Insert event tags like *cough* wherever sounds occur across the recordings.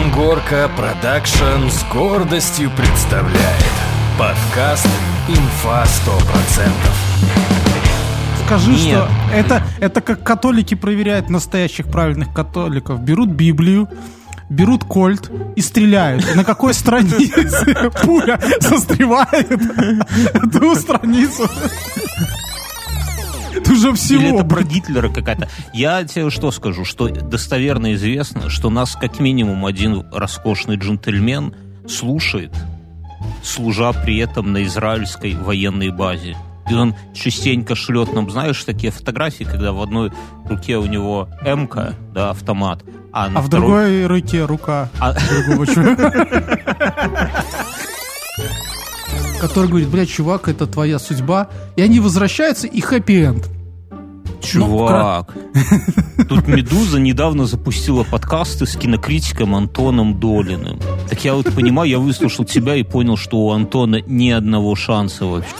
Амгорка Продакшн с гордостью представляет подкаст «Инфа 100%». Скажи, Нет. что это, это как католики проверяют настоящих правильных католиков. Берут Библию, берут кольт и стреляют. И на какой странице *laughs* пуля застревает *laughs* ту страницу. Это уже всего. Или это про Гитлера какая-то. Я тебе что скажу, что достоверно известно, что нас как минимум один роскошный джентльмен слушает, служа при этом на израильской военной базе. И он частенько шлет нам, знаешь, такие фотографии, когда в одной руке у него МК, да, автомат, а, на А в второй- другой руке рука А- другого чувака. Который говорит, блядь, чувак, это твоя судьба. И они возвращаются, и хэппи-энд. Чувак, тут «Медуза» недавно запустила подкасты с кинокритиком Антоном Долиным. Так я вот понимаю, я выслушал тебя и понял, что у Антона ни одного шанса вообще.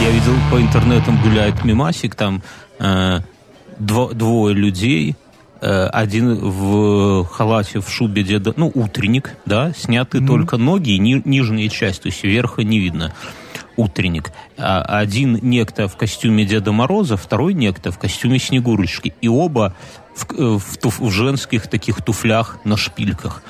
Я видел по интернетам гуляет мимасик, там э, дво- двое людей, э, один в халате, в шубе деда, ну, утренник, да, сняты только ноги и ни- нижняя часть, то есть верха не видно. Утренник. А один некто в костюме Деда Мороза, второй некто в костюме Снегурочки. И оба в, э, в туф- в женских таких туфлях на шпильках.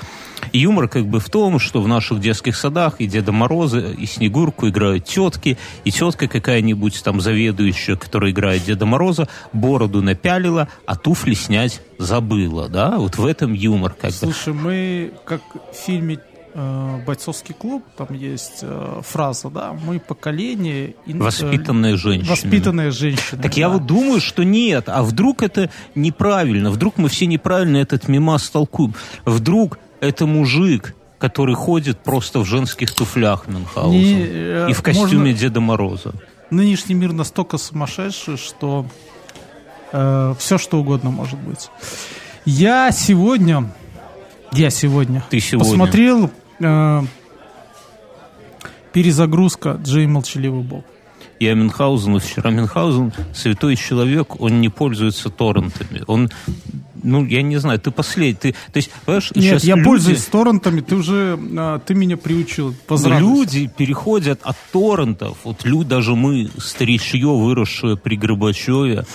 И юмор как бы в том, что в наших детских садах и Деда Мороза, и Снегурку играют тетки, и тетка какая-нибудь там заведующая, которая играет Деда Мороза, бороду напялила, а туфли снять забыла, да? Вот в этом юмор как бы. Слушай, мы, как в фильме э, «Бойцовский клуб», там есть э, фраза, да, мы поколение... ин- э, Воспитанная женщина. Воспитанная женщина. Так я да. вот думаю, что нет. А вдруг это неправильно? Вдруг мы все неправильно этот мимас толкуем? Вдруг это мужик, который ходит просто в женских туфлях Мюнхгаузен Не, э, и в костюме можно- Деда Мороза. Нынешний мир настолько сумасшедший, что все что угодно может быть. Я сегодня... Я сегодня... Ты сегодня. Посмотрел э, перезагрузка Джей Молчаливый Боб. Я Мюнхгаузен, вчера Мюнхгаузен, святой человек, он не пользуется торрентами. Он, ну, я не знаю, ты последний. Ты, то есть, понимаешь, Нет, сейчас я люди- пользуюсь торрентами, ты уже... э, ты меня приучил. Поздравляю. Люди переходят от торрентов, вот люди, даже мы, старичье, выросшее при Горбачеве,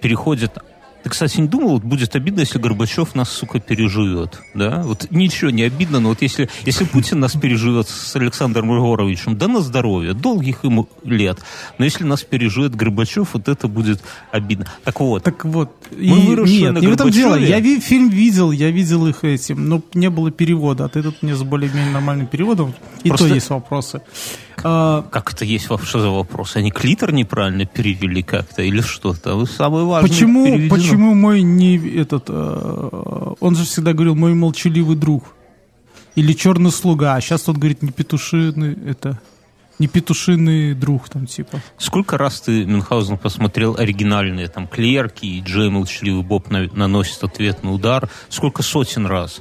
переходят... Ты, кстати, не думал, вот будет обидно, если Горбачев нас, сука, переживет, да? Вот ничего не обидно, но вот если, если Путин нас переживет с Александром Егоровичем, да на здоровье, долгих ему лет. Но если нас переживет Горбачев, вот это будет обидно. Так вот, Так вот, и, Мы выросшие нет, на не в этом дело. Я ви- фильм видел, я видел их этим, но не было перевода. А ты тут мне с более-менее нормальным переводом, и Просто- то есть вопросы. А, как это есть, во- что за вопрос? Они клитор неправильно перевели как-то или что-то? Самое важное почему, переведено. почему мой не этот, э, он же всегда говорил мой молчаливый друг или черный слуга, а сейчас он говорит не петушиный это не петушиный друг там типа. Сколько раз ты, Мюнхгаузен, посмотрел оригинальные там клерки и Джей Молчаливый Боб на- наносит ответный удар? Сколько сотен раз?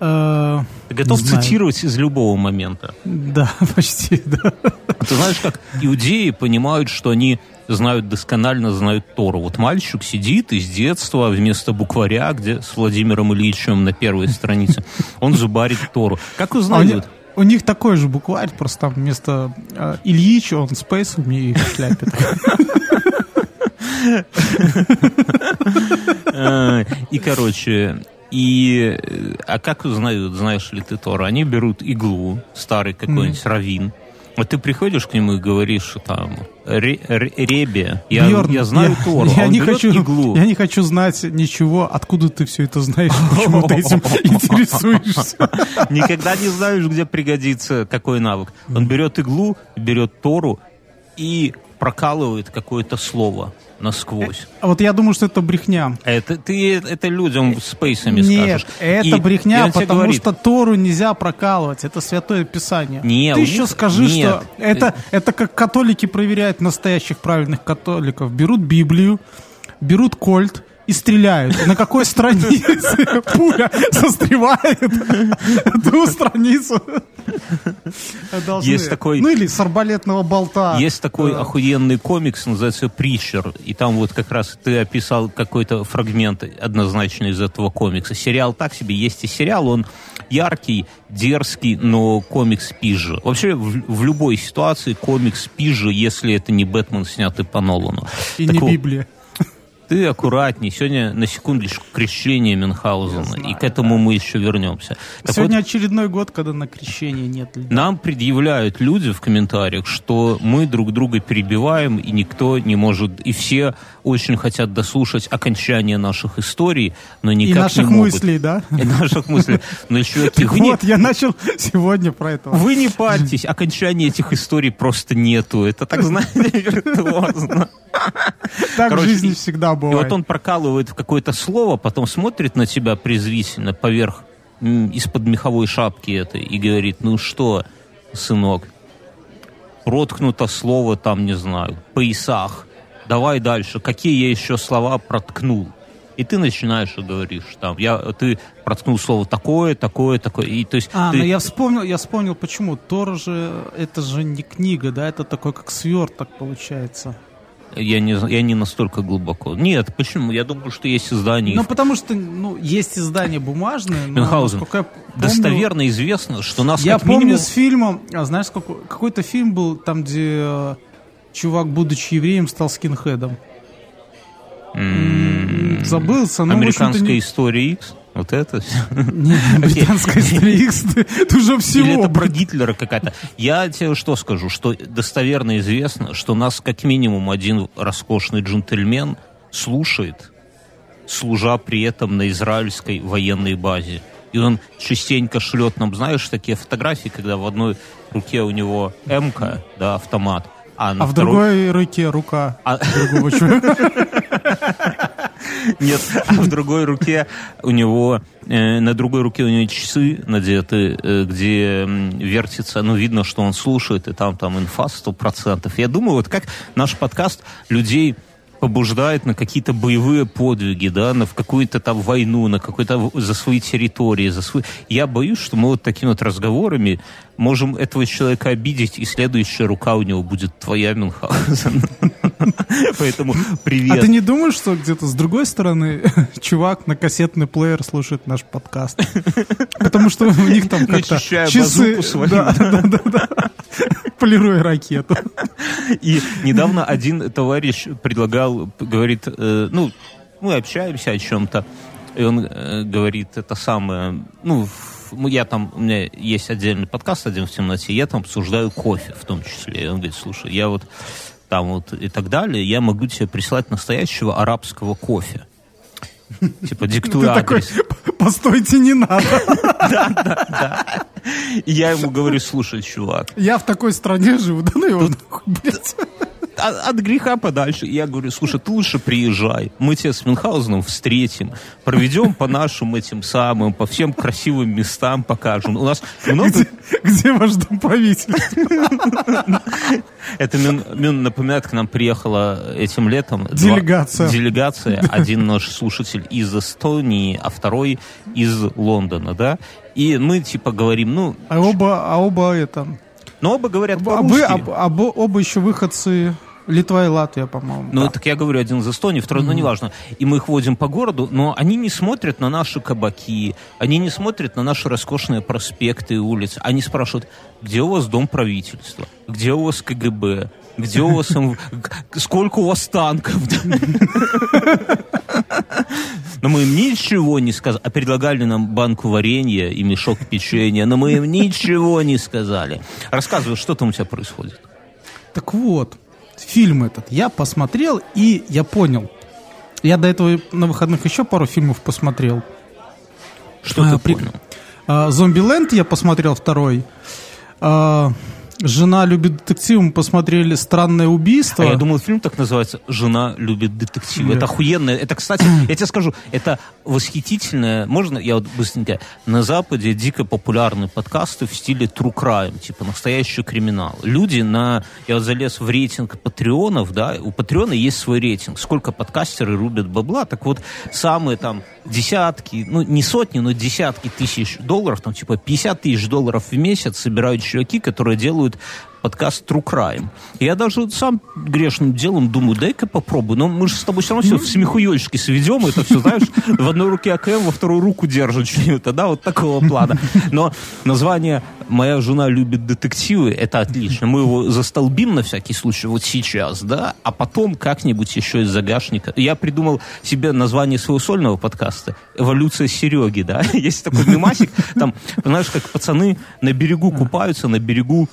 Э, Ты готов цитировать из любого момента? Да, *laughs* почти, да. Ты знаешь, как иудеи понимают, что они знают досконально, знают Тору. Вот мальчик сидит из детства вместо букваря, где с Владимиром Ильичем на первой странице, он зубарит Тору. Как А у, них, узнают? у них такой же букварь, просто там вместо э, Ильич он с пейсом и в шляпе. *laughs* Э, И, короче, и... э, А как узнают, знаешь ли ты Тору? Они берут иглу, старый какой-нибудь равин, вот ты приходишь к нему и говоришь, что там, «Ре- ре- Ребе, я, Бьерн, я знаю я- Тору, *laughs* я а не хочу, иглу. *laughs* Я не хочу знать ничего, откуда ты все это знаешь, почему ты этим *laughs* интересуешься. Никогда не знаешь, где пригодится какой навык. Он берет иглу, берет Тору и прокалывает какое-то слово насквозь. А Вот я думаю, что это брехня. Это ты это людям с пейсами Нет, скажешь. это И- и брехня, тебе потому говорит, что Тору нельзя прокалывать. Это святое писание. Не, Ты еще них- скажи, нет. что это, это как католики проверяют настоящих правильных католиков. Берут Библию, берут кольт и стреляют. На какой странице *laughs* пуля застревает, ту страницу. Есть такой- Ну или с арбалетного болта. Есть такой охуенный комикс, называется «Притчер», и там вот как раз ты описал какой-то фрагмент однозначно из этого комикса. Сериал так себе, есть и сериал, он яркий, дерзкий, но комикс пизже. Вообще, в, в любой ситуации комикс пизже, если это не Бэтмен, снятый по Нолану. И Так не вот, Библия. Ты аккуратней. Сегодня на секундочку крещение Мюнхгаузена, и к этому мы еще вернемся. Так Сегодня вот, очередной год, когда на крещение нет льда. нам предъявляют люди в комментариях, что мы друг друга перебиваем, и никто не может, и все очень хотят дослушать окончание наших историй, но никак И наших не могут. мыслей, да? И наших мыслей. Но, чуваки, Так вы не, вот, я начал сегодня про это. вы не парьтесь, окончания этих историй просто нету. Это так, знаете, *laughs* виртуозно. Так в короче, жизни и- всегда И бывает. вот он прокалывает в какое-то слово, потом смотрит на тебя презрительно поверх из-под меховой шапки этой и говорит, ну что, сынок, проткнуто слово там, не знаю, поясах. Давай дальше. Какие я еще слова проткнул? И ты начинаешь и говоришь там, я, ты проткнул слово такое, такое, такое. И, то есть, А, ты- ну я вспомнил, я вспомнил, почему. Тор же, это же не книга, да, это такой как сверток получается. Я, не, я не настолько глубоко. Нет, почему? Я думаю, что есть издания. Ну, потому что, ну, есть издания бумажные, но, Мюнхгаузен, помню- Достоверно известно, что нас Я помню минимум... с фильмом, а, знаешь, сколько, какой-то фильм был, там, где э, чувак, будучи евреем, стал скинхедом. М, Забылся, общем-то, Американская не- история X. Вот это всё. *laughs* Не, британская история Икс, ты уже Или всего. это про Гитлера какая-то. Я тебе что скажу, что достоверно известно, что нас как минимум один роскошный джентльмен слушает, служа при этом на израильской военной базе. И он частенько шлет нам, знаешь, такие фотографии, когда в одной руке у него МК, да, автомат, а А в второй... другой руке рука А- другого *laughs* человека. Нет, а в другой руке у него, э, на другой руке у него часы надеты, э, где вертится, ну, видно, что он слушает, и там, там инфа сто процентов. Я думаю, вот как наш подкаст людей побуждает на какие-то боевые подвиги, да, на в какую-то там войну, на какой-то за свои территории, за свои... Я боюсь, что мы вот такими вот разговорами можем этого человека обидеть, и следующая рука у него будет твоя, Мюнхгаузен. *laughs* Поэтому привет. А ты не думаешь, что где-то с другой стороны *laughs* чувак на кассетный плеер слушает наш подкаст? *laughs* Потому что у них там как-то часы... Да, да, да, да. Полируя ракету. И недавно один товарищ предлагал, говорит, э, ну, мы общаемся о чем-то, и он э, говорит это самое, ну, ну, я там, у меня есть отдельный подкаст «Один в темноте», я там обсуждаю кофе в том числе. И он говорит, слушай, я вот там вот и так далее, я могу тебе прислать настоящего арабского кофе. Типа, такой, адрес. постойте, не надо. *laughs* И я ему говорю, слушай, чувак, Я в такой стране живу, да ну его блядь. От, от греха подальше. Я говорю, слушай, ты лучше приезжай. Мы тебя с Мюнхгаузеном встретим. Проведем по нашим этим самым, по всем красивым местам покажем. У нас много... Где, где ваш дом правительства? Это Мюн, напоминает, к нам приехала этим летом... Делегация. делегация. Один наш слушатель из Эстонии, а второй из Лондона, да? И мы типа говорим, ну... А оба, а оба это... Ну, оба говорят А вы, по-русски. об- об- оба еще выходцы Литва и Латвия, по-моему. Ну, Да. так я говорю, один из Эстонии, второй, ну, неважно. И мы их водим по городу, но они не смотрят на наши кабаки, они не смотрят на наши роскошные проспекты и улицы. Они спрашивают, где у вас дом правительства, где у вас КГБ, где у вас... К- Сколько у вас танков? *laughs* Но мы им ничего не сказали. А предлагали нам банку варенья и мешок печенья, но мы им ничего не сказали. Рассказывай, что там у тебя происходит. Так вот, фильм этот я посмотрел, и я понял. Я до этого на выходных еще пару фильмов посмотрел. Что А, ты при- понял? А, Зомбиленд я посмотрел второй. А, жена любит детективы, мы посмотрели «Странное убийство». А я думал, фильм так называется «Жена любит детективы». Нет. Это охуенно. Это, кстати, я тебе скажу, это восхитительное. Можно я вот быстренько? На Западе дико популярны подкасты в стиле true crime, типа настоящий криминал. Люди на... Я вот залез в рейтинг патреонов, да, у патреона есть свой рейтинг. Сколько подкастеры рубят бабла. Так вот, самые там десятки, ну, не сотни, но десятки тысяч долларов, там, типа 50 тысяч долларов в месяц собирают чуваки, которые делают подкаст True Crime. Я даже сам грешным делом думаю, дай-ка попробую. Но мы же с тобой все равно все в смехуёчки сведем, это все, знаешь, в одной руке АКМ, во вторую руку держит что-то, да, вот такого плана. Но название «Моя жена любит детективы» — это отлично. Мы его застолбим на всякий случай вот сейчас, да, а потом как-нибудь еще из загашника. Я придумал себе название своего сольного подкаста «Эволюция Сереги», да. *laughs* Есть такой мемасик, там, знаешь, как пацаны на берегу купаются, на берегу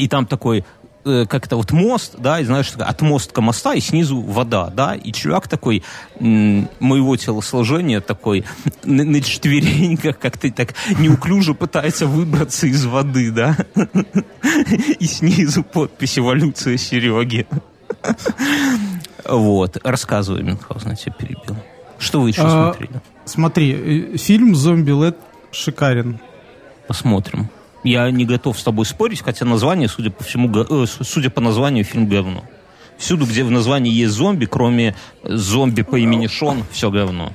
и там такой э, как это вот мост, да, и знаешь, такая отмостка моста, и снизу вода, да, и чувак такой моего телосложения такой *laughs* на, на четвереньках как-то так неуклюже пытается выбраться из воды, да, *laughs* и снизу подпись «Эволюция Сереги». *laughs* Вот, рассказывай, Мюнхгаузен, я тебя перебил. Что вы еще А, смотрели? Смотри, э, фильм «Зомби Лед» шикарен. Посмотрим. Я не готов с тобой спорить, хотя название, судя по всему, э, судя по названию, фильм говно. Всюду, где в названии есть зомби, кроме э, зомби по имени Шон, все говно.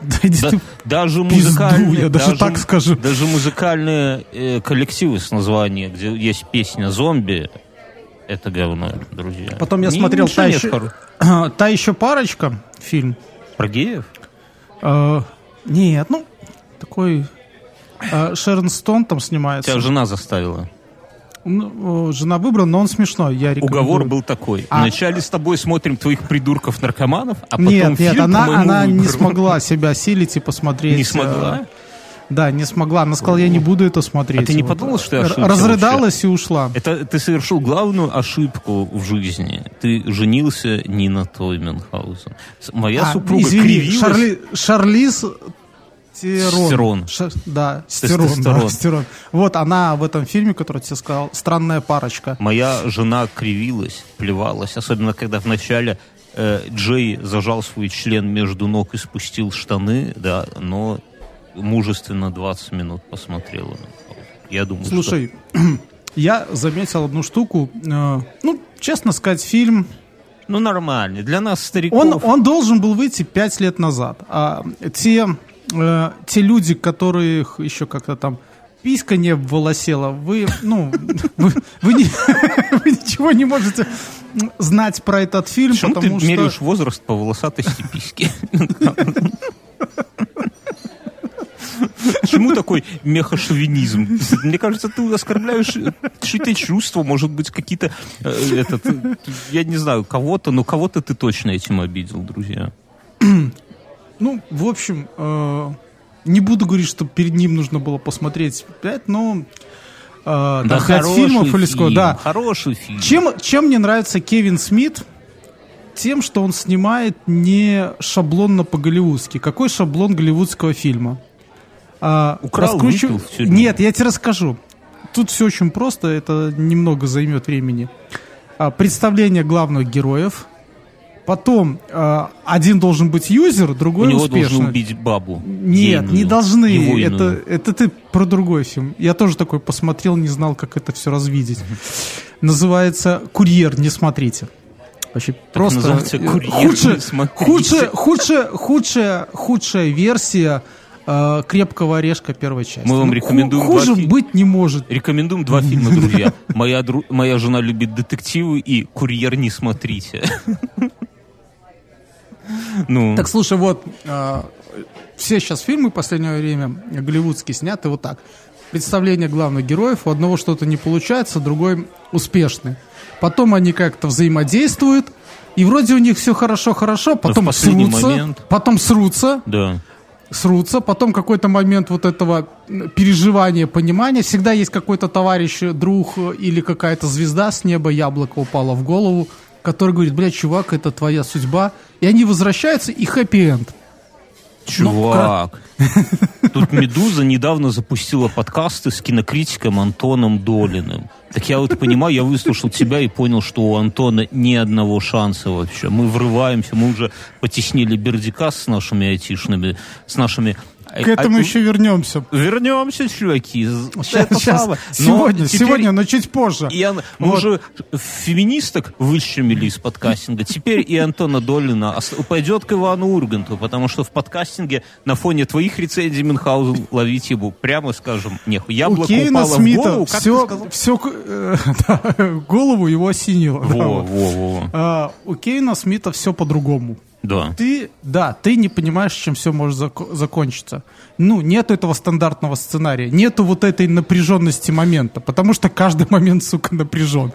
Да даже пизду, музыкальные, я даже так скажу. Даже музыкальные э, коллективы с названием, где есть песня «Зомби», это говно, друзья. Потом я Ни- смотрел та еще, хоро- *clears throat* та еще парочка, фильм. Про геев? Э, нет, ну, такой... э, Шерон Стоун там снимается. Тебя жена заставила. Ну, жена выбрала, но он смешной, я рекомендую. Уговор был такой. А- Вначале с тобой смотрим твоих придурков-наркоманов, а потом Нет, нет, фильм по она, она не смогла себя осилить и посмотреть. Не смогла? э, Да, не смогла. Она сказала, я не буду это смотреть. А ты не Вот. подумал, что я ошибся Разрыдалась и ушла. Это ты совершил главную ошибку в жизни. Ты женился не на той Мюнхгаузен. Моя А, супруга извини, кривилась. Шарли, Шарлиз Стерон. Стерон. Ша- да, Стерон, да. Стерон. Вот она в этом фильме, который тебе сказал, «Странная парочка». Моя жена кривилась, плевалась. Особенно, когда вначале э, Джей зажал свой член между ног и спустил штаны, да, но мужественно 20 минут посмотрела. Я думаю, что- Слушай, *clears throat* я заметил одну штуку. э, ну, честно сказать, фильм Ну, нормально. Для нас, стариков... Он, он должен был выйти пять лет назад. А те, э, те люди, которых еще как-то там писька не волосела, вы, ну, *laughs* вы, вы не- *laughs* вы ничего не можете знать про этот фильм, Почему ты потому что... меряешь возраст по волосатости письки? Почему такой мехошовинизм? Мне кажется, ты оскорбляешь чьи-то чувства, может быть, какие-то... э, этот, я не знаю, кого-то, но кого-то ты точно этим обидел, друзья. *clears throat* Ну, в общем, э, не буду говорить, что перед ним нужно было посмотреть пять, но... э, там пять хороший фильмов или сколько, фильм, да. Хороший фильм. Чем, чем мне нравится Кевин Смит? Тем, что он снимает не шаблонно по-голливудски. Какой шаблон голливудского фильма? А, Украл, раскручив- выпил. Нет, я тебе расскажу. Тут все очень просто, это немного займет времени. А, представление главных героев. Потом а, один должен быть юзер, У другой него успешный. должны убить бабу. Нет, Ейную, не должны. его Это, это ты про другой фильм. Я тоже такой посмотрел, не знал, как это все развидеть. Называется «Курьер», не смотрите. Вообще просто называется э, «Курьер», худшая, худшая, худшая, худшая, худшая версия э, «Крепкого орешка» первой части. Мы вам Ну, рекомендуем ху- Хуже два быть не может. Рекомендуем два фильма, друзья. Моя, дру- моя жена любит детективы и «Курьер не смотрите». Ну, Так, слушай, вот э, все сейчас фильмы в последнее время голливудские сняты вот так. Представление главных героев, у одного что-то не получается, другой успешный. Потом они как-то взаимодействуют, и вроде у них все хорошо-хорошо, потом последний срутся, момент. потом срутся, да. срутся, потом какой-то момент вот этого переживания, понимания. Всегда есть какой-то товарищ, друг или какая-то звезда с неба, яблоко упало в голову, который говорит, блядь, чувак, это твоя судьба. И они возвращаются, и хэппи-энд. Чувак, тут «Медуза» недавно запустила подкасты с кинокритиком Антоном Долиным. Так я вот понимаю, я выслушал тебя и понял, что у Антона ни одного шанса вообще. Мы врываемся, мы уже потеснили Бердика с нашими айтишными, с нашими к этому а, еще вернемся. Вернемся, чуваки. Сейчас, это сейчас. Самое. Сегодня, но сегодня, но чуть позже. Я, мы вот. уже феминисток выщемили из подкастинга. Теперь и Антона Долина пойдет к Ивану Урганту, потому что в подкастинге на фоне твоих рецензий Мюнхгаузен ловить его, прямо скажем, нехуй. Яблоко У упало Смита в голову, как все, все э, *laughs* да, голову его осенило. Во, да, во, во. А, у Кейна Смита все по-другому. Да. Ты, да, ты не понимаешь, чем все может зак- закончиться. Ну, нету этого стандартного сценария, нету вот этой напряженности момента, потому что каждый *laughs* момент, сука, напряжен.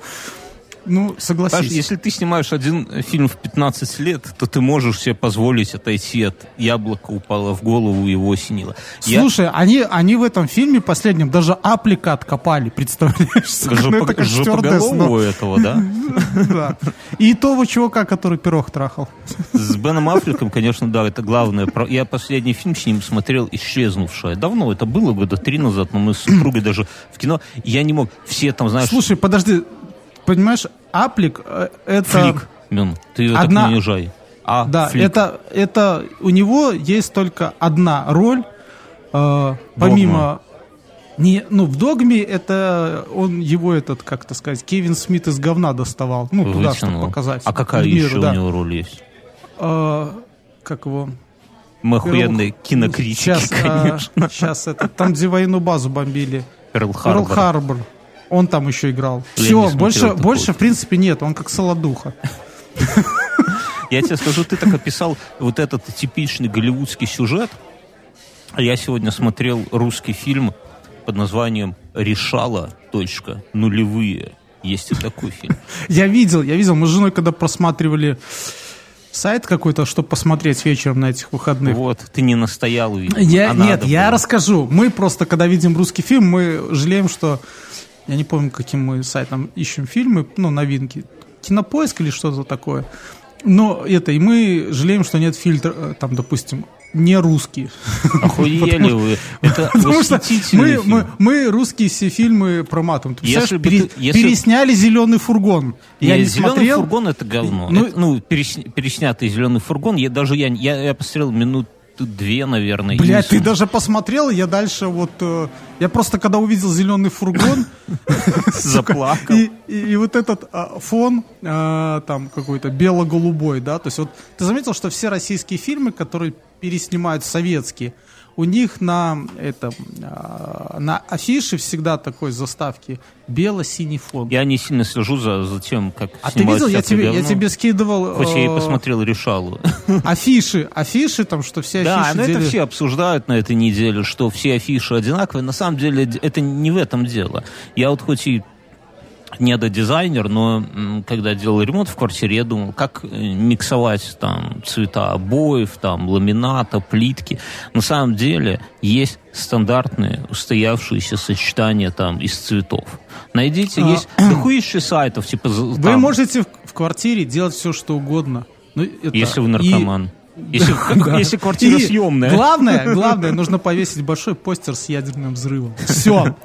Ну, согласись. Паш, если ты снимаешь один фильм в 15 лет, то ты можешь себе позволить отойти от яблока упало в голову и его осенило. Слушай, Я... они, они в этом фильме последнем даже аплика откопали, представляешь? Даже ну, по, жопоголову этого, да? *laughs* Да. И того чувака, который пирог трахал. С Беном Аффлеком, конечно, да, это главное. Я последний фильм с ним смотрел «Исчезнувшая». Давно, это было года три назад, но мы с супругой даже в кино. Я не мог, все там, знаешь... Слушай, подожди, понимаешь, Аплик э, это... Флик, Мин, ты ее одна... так не унижай. А, да, флик. это, это у него есть только одна роль, э, помимо... Не, ну, в «Догме» это он его этот, как то сказать, Кевин Смит из говна доставал. Ну, Вытянул. туда, чтобы показать. А какая миру, еще да. у него роль есть? А, как его? Мы охуенные кинокритики, сейчас, конечно. А, сейчас это, там, где войну базу бомбили. Перл Харбор. Он там еще играл. Я Все, больше, больше в принципе нет. Он как солодуха. Я тебе скажу, ты так описал вот этот типичный голливудский сюжет. Я сегодня смотрел русский фильм под названием «Решала. Точка. Нулевые». Есть и такой фильм. Я видел, я видел. Мы с женой, когда просматривали сайт какой-то, чтобы посмотреть вечером на этих выходных. Вот, ты не настоял, видимо. Я, а нет, я было. расскажу. Мы просто, когда видим русский фильм, мы жалеем, что я не помню, каким мы сайтом ищем фильмы, ну, новинки. Кинопоиск или что-то такое. Но это, и мы жалеем, что нет фильтра, э, там, допустим, не русский. Охуели *laughs* вы. Это Потому что мы, мы, мы русские все фильмы проматываем. Ты если пере, если... пересняли «Зеленый фургон». Я не «Зеленый смотрел. фургон» — это говно. Ну, это, ну переснятый «Зеленый фургон». Я даже я, я, я посмотрел минут две, наверное. Блять, ты даже посмотрел, я дальше вот... Э, я просто когда увидел зеленый фургон... *laughs* Заплакал. И вот этот а, фон а, там какой-то бело-голубой, да, то есть вот ты заметил, что все российские фильмы, которые переснимают советские, у них на, это, а, на афише всегда такой заставки бело-синий фон. Я не сильно слежу за, за тем, как А ты видел, я тебе, я тебе скидывал... Хоть я и э, посмотрел Решалу. *laughs* Афиши, афиши там, что все афиши... Да, но это все обсуждают на этой неделе, что все афиши одинаковые. На самом деле это не в этом дело. Я вот хоть и недодизайнер, но когда делал ремонт в квартире, я думал, как э, миксовать там цвета обоев, там ламината, плитки. На самом деле есть стандартные устоявшиеся сочетания там из цветов. Найдите, а, есть *clears throat* дохуище сайтов, типа... Вы там, можете в, в квартире делать все, что угодно. Ну, это, если вы наркоман. И если, да. если квартира и съемная. Главное, главное, нужно повесить большой постер с ядерным взрывом. Все.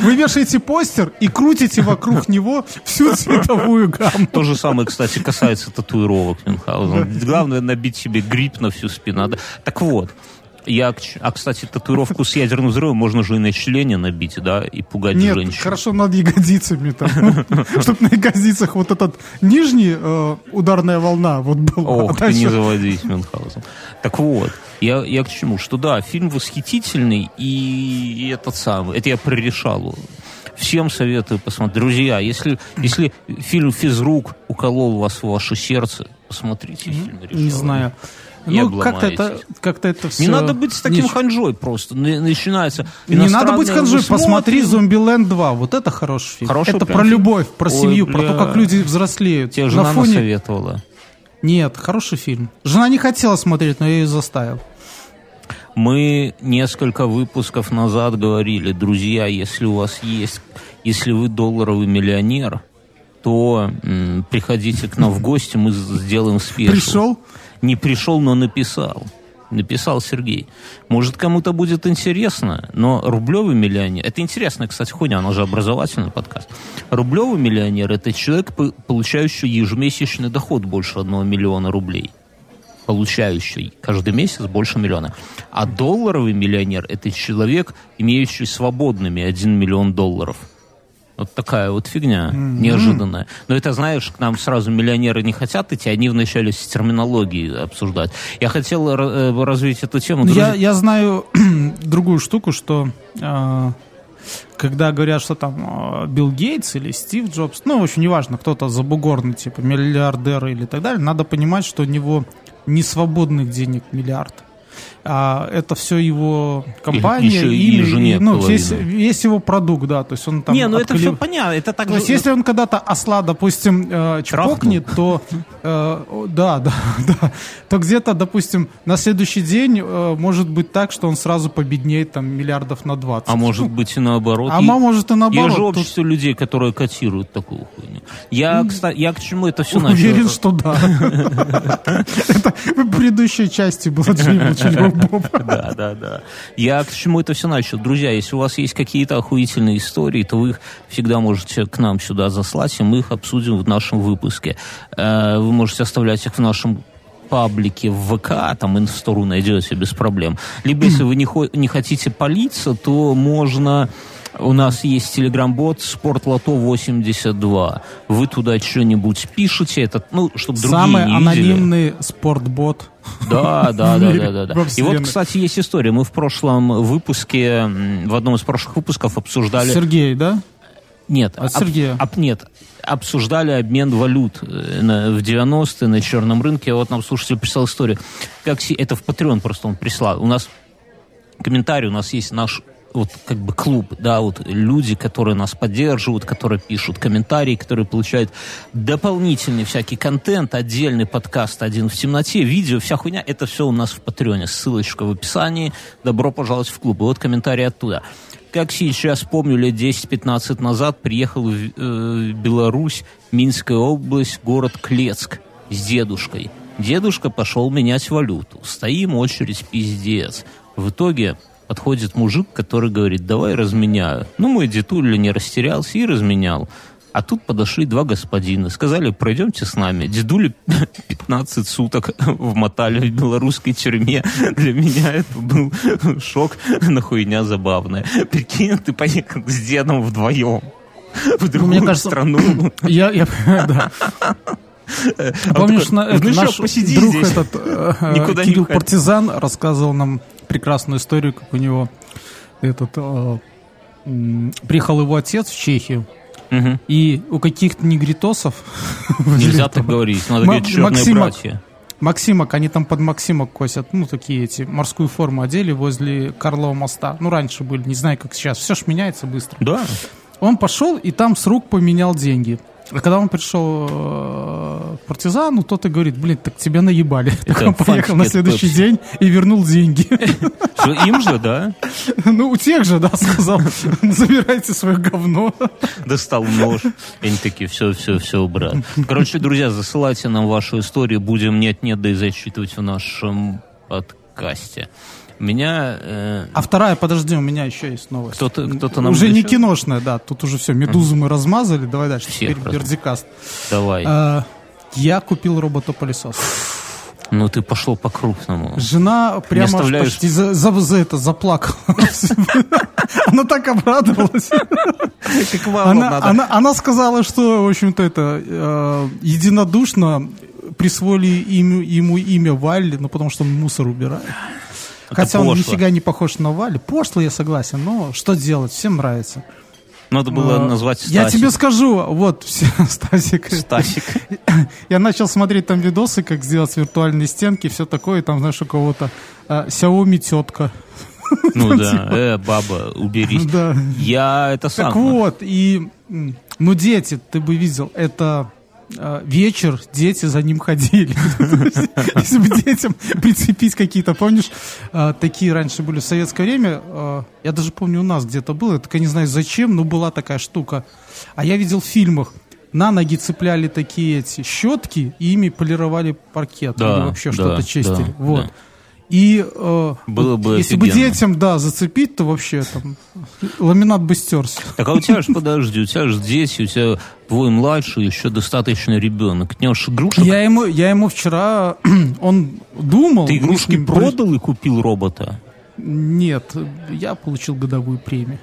Вы вешаете постер и крутите вокруг него всю цветовую гамму. То же самое, кстати, касается татуировок Мюнхгаузена. Главное набить себе грипп на всю спину. Так вот, я, а, кстати, татуировку с ядерным взрывом можно же и на члене набить, да, и пугать Нет, женщин. хорошо над ягодицами там. *laughs* Чтобы на ягодицах вот этот нижний э, ударная волна вот была. Ох, ты не заводись, Мюнхгаузен. Так вот, я, я к чему? Что да, фильм восхитительный, и, этот самый, это я прорешал. Всем советую посмотреть. Друзья, если, если фильм «Физрук» уколол вас в ваше сердце, посмотрите фильм «Решала». Не знаю ну, как-то это, как-то это все... Не надо быть с таким не... ханжой просто. Начинается Не надо быть ханжой, посмотри «Зомбиленд 2». Вот это хороший фильм. Хороший это про любовь, про Ой, семью, бля... про то, как люди взрослеют. Тебе жена фоне... насоветовала. Нет, хороший фильм. Жена не хотела смотреть, но я ее заставил. Мы несколько выпусков назад говорили, друзья, если у вас есть, если вы долларовый миллионер, то м, приходите к нам в гости, мы сделаем спешл. Пришел? Не пришел, но написал. написал Сергей. Может, кому-то будет интересно, но рублевый миллионер... Это интересная, кстати, хуйня, она же образовательный подкаст. Рублевый миллионер – это человек, получающий ежемесячный доход больше одного миллиона рублей получающий каждый месяц больше миллиона. А долларовый миллионер – это человек, имеющий свободными 1 миллион долларов. Вот такая вот фигня mm-hmm. неожиданная. Но это, знаешь, к нам сразу миллионеры не хотят идти, они вначале с терминологией обсуждать. Я хотел э, развить эту тему. Я, я знаю *clears throat* другую штуку, что э, когда говорят, что там э, Билл Гейтс или Стив Джобс, ну, в общем, неважно, кто-то забугорный, типа миллиардер или так далее, надо понимать, что у него не свободных денег миллиард а это все его компания, Еще имя, и жене ну, весь, весь его продукт, да, то есть он там... Не, ну это все понятно, это так То есть если он когда-то осла, допустим, э, чпокнет, то... Э, да, *laughs* да, да. То где-то, допустим, на следующий день э, может быть так, что он сразу победнеет там миллиардов на 20. А может быть и наоборот. А и, может и наоборот. Есть же общество тут... людей, которые котируют такую хуйню. Я, кстати, я к чему это все начал? Уверен, что да. *laughs* Это в предыдущей части было Джимми Да, да, да. Я к чему это все начал? Друзья, если у вас есть какие-то охуительные истории, то вы их всегда можете к нам сюда заслать, и мы их обсудим в нашем выпуске. Э, вы можете оставлять их в нашем паблике в ВК, там инстору найдете без проблем. Либо, если вы не, не хотите палиться, то можно у нас есть телеграм-бот Спортлото 82. Вы туда что-нибудь пишете, этот, ну, чтобы другие Самый не анонимный видели. спортбот. *laughs* Да, да, да, да, да, да. И вот, кстати, есть история. Мы в прошлом выпуске, в одном из прошлых выпусков обсуждали... Сергей, да? Нет, От Сергея. Об, нет, обсуждали обмен валют э, на, в 90-е на черном рынке. Вот нам слушатель прислал историю. Как, это в Patreon просто он прислал. У нас комментарий, у нас есть наш вот как бы клуб, да, вот люди, которые нас поддерживают, которые пишут комментарии, которые получают дополнительный всякий контент, отдельный подкаст «Один в темноте», видео, вся хуйня, это все у нас в Патреоне. Ссылочка в описании. Добро пожаловать в клуб. И вот комментарий оттуда. Как сейчас помню, лет 10-15 назад приехал в э, Беларусь, Минская область, город Клецк с дедушкой. Дедушка пошел менять валюту. Стоим, очередь, пиздец. В итоге подходит мужик, который говорит, давай разменяю. Ну, мой дедуля не растерялся и разменял. А тут подошли два господина, сказали, пройдемте с нами. Дедули 15 *laughs* суток вмотали в белорусской тюрьме. Для меня это был шок, на хуйня забавная. Прикинь, ты поехал с дедом вдвоем в другую Мне кажется, страну. *clears throat* Я, я, *laughs* да. Помнишь, такой, на, ну наш посиди друг здесь. этот э, *laughs* Никуда Кирилл не Партизан рассказывал нам прекрасную историю, как у него этот э, приехал его отец в Чехию, угу. и у каких-то негритосов... *laughs* Нельзя так говорить, надо говорить черные братья. Максимок, они там под Максимок косят, ну, такие эти, морскую форму одели возле Карлова моста. Ну, раньше были, не знаю, как сейчас. Все ж меняется быстро. Да. Он пошел и там с рук поменял деньги. А когда он пришел э, к партизану, тот и говорит, блин, так тебя наебали. Так он поехал на следующий пепси. день и вернул деньги. Что, им же, да? Ну, у тех же, да, сказал, забирайте свое говно. Достал нож. И они такие, все, все, все, брат. Короче, друзья, засылайте нам вашу историю, будем нет-нет, да и зачитывать в нашем подкасте. Меня... Э... А вторая, подожди, у меня еще есть новость. Кто-то, кто-то нам Уже не киношная, да. Тут уже все, медузу мы размазали. Давай дальше. Всех Теперь Бердикаст. Давай. А, я купил роботопылесос. Ну, ты пошел по-крупному. Жена прямо оставляешь... почти за, за, за это заплакала. *laughs* Она так обрадовалась. Она сказала, что, в общем-то, это э, единодушно присвоили ему имя Валли, ну, потому что он мусор убирает. Хотя пошло. он нифига не похож на Вали. Пошло, я согласен, но что делать, всем нравится. Надо было а, назвать Стасик. Я тебе скажу, вот, *laughs* все, Стасик. Стасик. Я начал смотреть там видосы, как сделать виртуальные стенки, все такое, там, знаешь, у кого-то а, Xiaomi тетка. *laughs* Ну да, типа. э, баба, уберись. Да. Я это сам. Так вот, и, ну, дети, ты бы видел, это вечер дети за ним ходили. *laughs* Если бы детям прицепить какие-то, помнишь, э, такие раньше были в советское время, э, я даже помню, у нас где-то было, я не знаю зачем, но была такая штука. А я видел в фильмах, на ноги цепляли такие эти щетки и ими полировали паркет. Да, или вообще что-то чистили. вот. И э, Было бы если офигенно. бы детям, да, зацепить, то вообще там ламинат бы стерся. Так а у тебя же, подожди, у тебя же дети, у тебя твой младший еще достаточно ребенок. Ты ж игрушек, Я ему, я ему вчера, *clears throat* он думал... ты игрушки продал и купил робота? Нет, я получил годовую премию.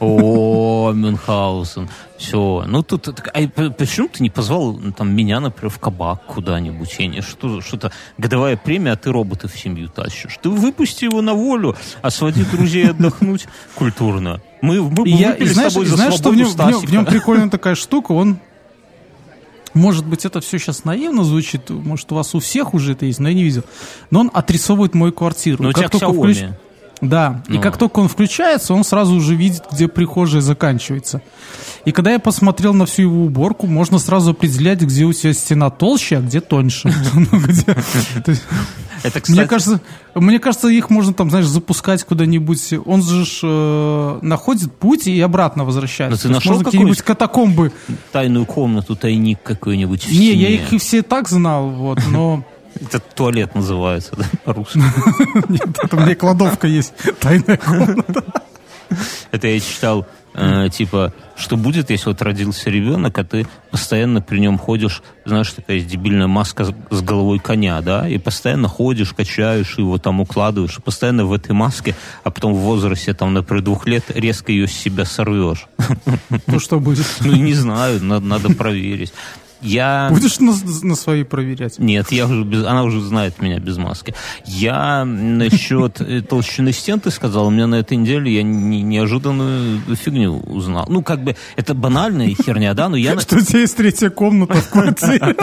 О, Мюнхгаузен. Все. Ну тут а почему ты не позвал ну, там меня, например, в кабак куда-нибудь? Я не что что-то годовая премия, а ты робота в семью тащишь. Ты выпусти его на волю, а своди друзей отдохнуть культурно. Мы, мы я, выпили с знаешь, тобой и за знаешь что в нем, в, нем, в Стасика. нем прикольная такая штука, он... Может быть, это все сейчас наивно звучит, может, у вас у всех уже это есть, но я не видел. Но он отрисовывает мою квартиру. Ну, у И тебя только Xiaomi. включ- Да, и Ну. как только он включается, он сразу уже видит, где прихожая заканчивается. И когда я посмотрел на всю его уборку, можно сразу определять, где у тебя стена толще, а где тоньше. *laughs* *laughs* Ну, Это, кстати, Мне кажется, мне кажется, их можно там, знаешь, запускать куда-нибудь. Он же ж, э, находит путь и обратно возвращается. Но ты нашел можно какие-нибудь какой-нибудь- катакомбы. тайную комнату, тайник какой-нибудь Не, я их и все и так знал, вот, но Это туалет называется, да, по-русски. *laughs* нет, это у меня кладовка есть, тайная комната. Это я читал, э, типа, что будет, если вот родился ребенок, а ты постоянно при нем ходишь, знаешь, такая есть дебильная маска с- с головой коня, да, и постоянно ходишь, качаешь его там укладываешь, и постоянно в этой маске, а потом в возрасте, там, например, двух лет резко ее с себя сорвешь. Ну что будет? Ну, не знаю, надо, надо проверить. Я... Будешь на, на свои проверять? Нет, я уже без, она уже знает меня без маски. Я насчет э, толщины стен, ты сказал, у меня на этой неделе я не- неожиданную фигню узнал. Ну, как бы, это банальная херня, да, но я... Что у тебя есть третья комната в квартире?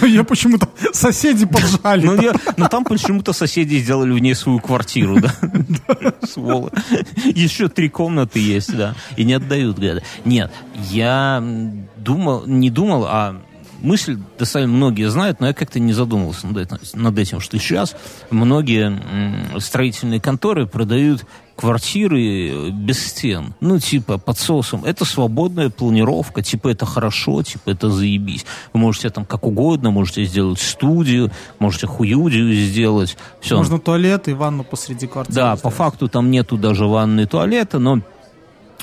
Ну, я почему-то соседи поджали. Ну, я- но там почему-то соседи сделали в ней свою квартиру, да? *laughs* Сволочь. Еще три комнаты есть, да. И не отдают, гады. Нет, я думал, не думал, а мысль достаточно многие знают, но я как-то не задумывался над этим, что сейчас многие строительные конторы продают квартиры э, без стен. Ну, типа, под соусом. Это свободная планировка, типа, это хорошо, типа, это заебись. Вы можете там как угодно, можете сделать студию, можете хуюдию сделать. Все. Можно туалет и ванну посреди квартиры. Да, по сделать. факту там нету даже ванны и туалета, но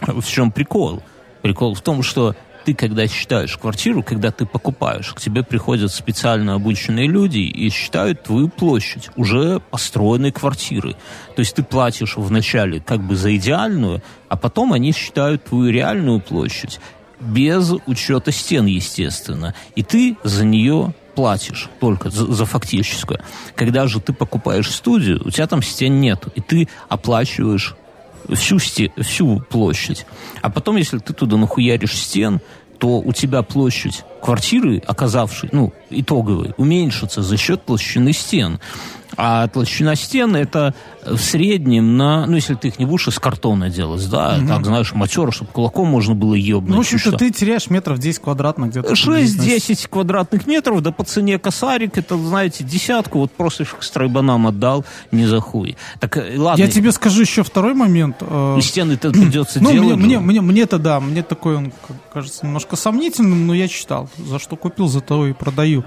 в чем прикол? Прикол в том, что ты, когда считаешь квартиру, когда ты покупаешь, к тебе приходят специально обученные люди и считают твою площадь уже построенной квартиры. То есть ты платишь вначале как бы за идеальную, а потом они считают твою реальную площадь без учета стен, естественно. И ты за нее платишь только за, за фактическую. Когда же ты покупаешь студию, у тебя там стен нет, и ты оплачиваешь всю, сте, всю площадь. А потом, если ты туда нахуяришь стен, то у тебя площадь квартиры, оказавшей, ну, итоговой, уменьшится за счет толщины стен. А толщина стен это в среднем на, ну, если ты их не будешь из картона делать, да, так, знаешь, матера, чтобы кулаком можно было ебнуть. Ну, в общем-то, ты теряешь метров 10 квадратных где-то. 6-10 квадратных метров, да по цене косарик, это, знаете, десятку, вот просто их стройбанам отдал, не за хуй. Так, э, ладно, Я тебе скажу еще второй момент. э, и стены-то *clears throat* придется Ну, мне, делать. мне, же. мне, мне это да, мне такой он кажется немножко сомнительным, но я читал. За что купил, за то и продаю.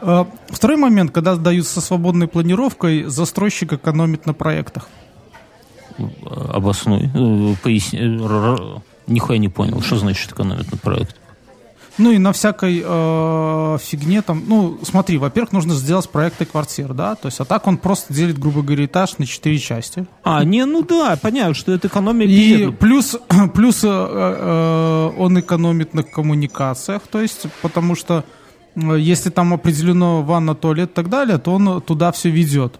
Э, Второй момент, когда дают со свободной планировкой, застройщик экономит на проектах. Обоснуй, э, поясни. э, Нихуя не понял, что значит экономит на проект. Ну и на всякой э, фигне там, ну смотри, во-первых, нужно сделать проекты квартир, да, то есть, а так он просто делит, грубо говоря, этаж на четыре части. А, не, ну да, понятно, что это экономия И плюс, *clears throat* плюс э, э, он экономит на коммуникациях, то есть, потому что если там определено ванна, туалет и так далее, то он туда все ведет.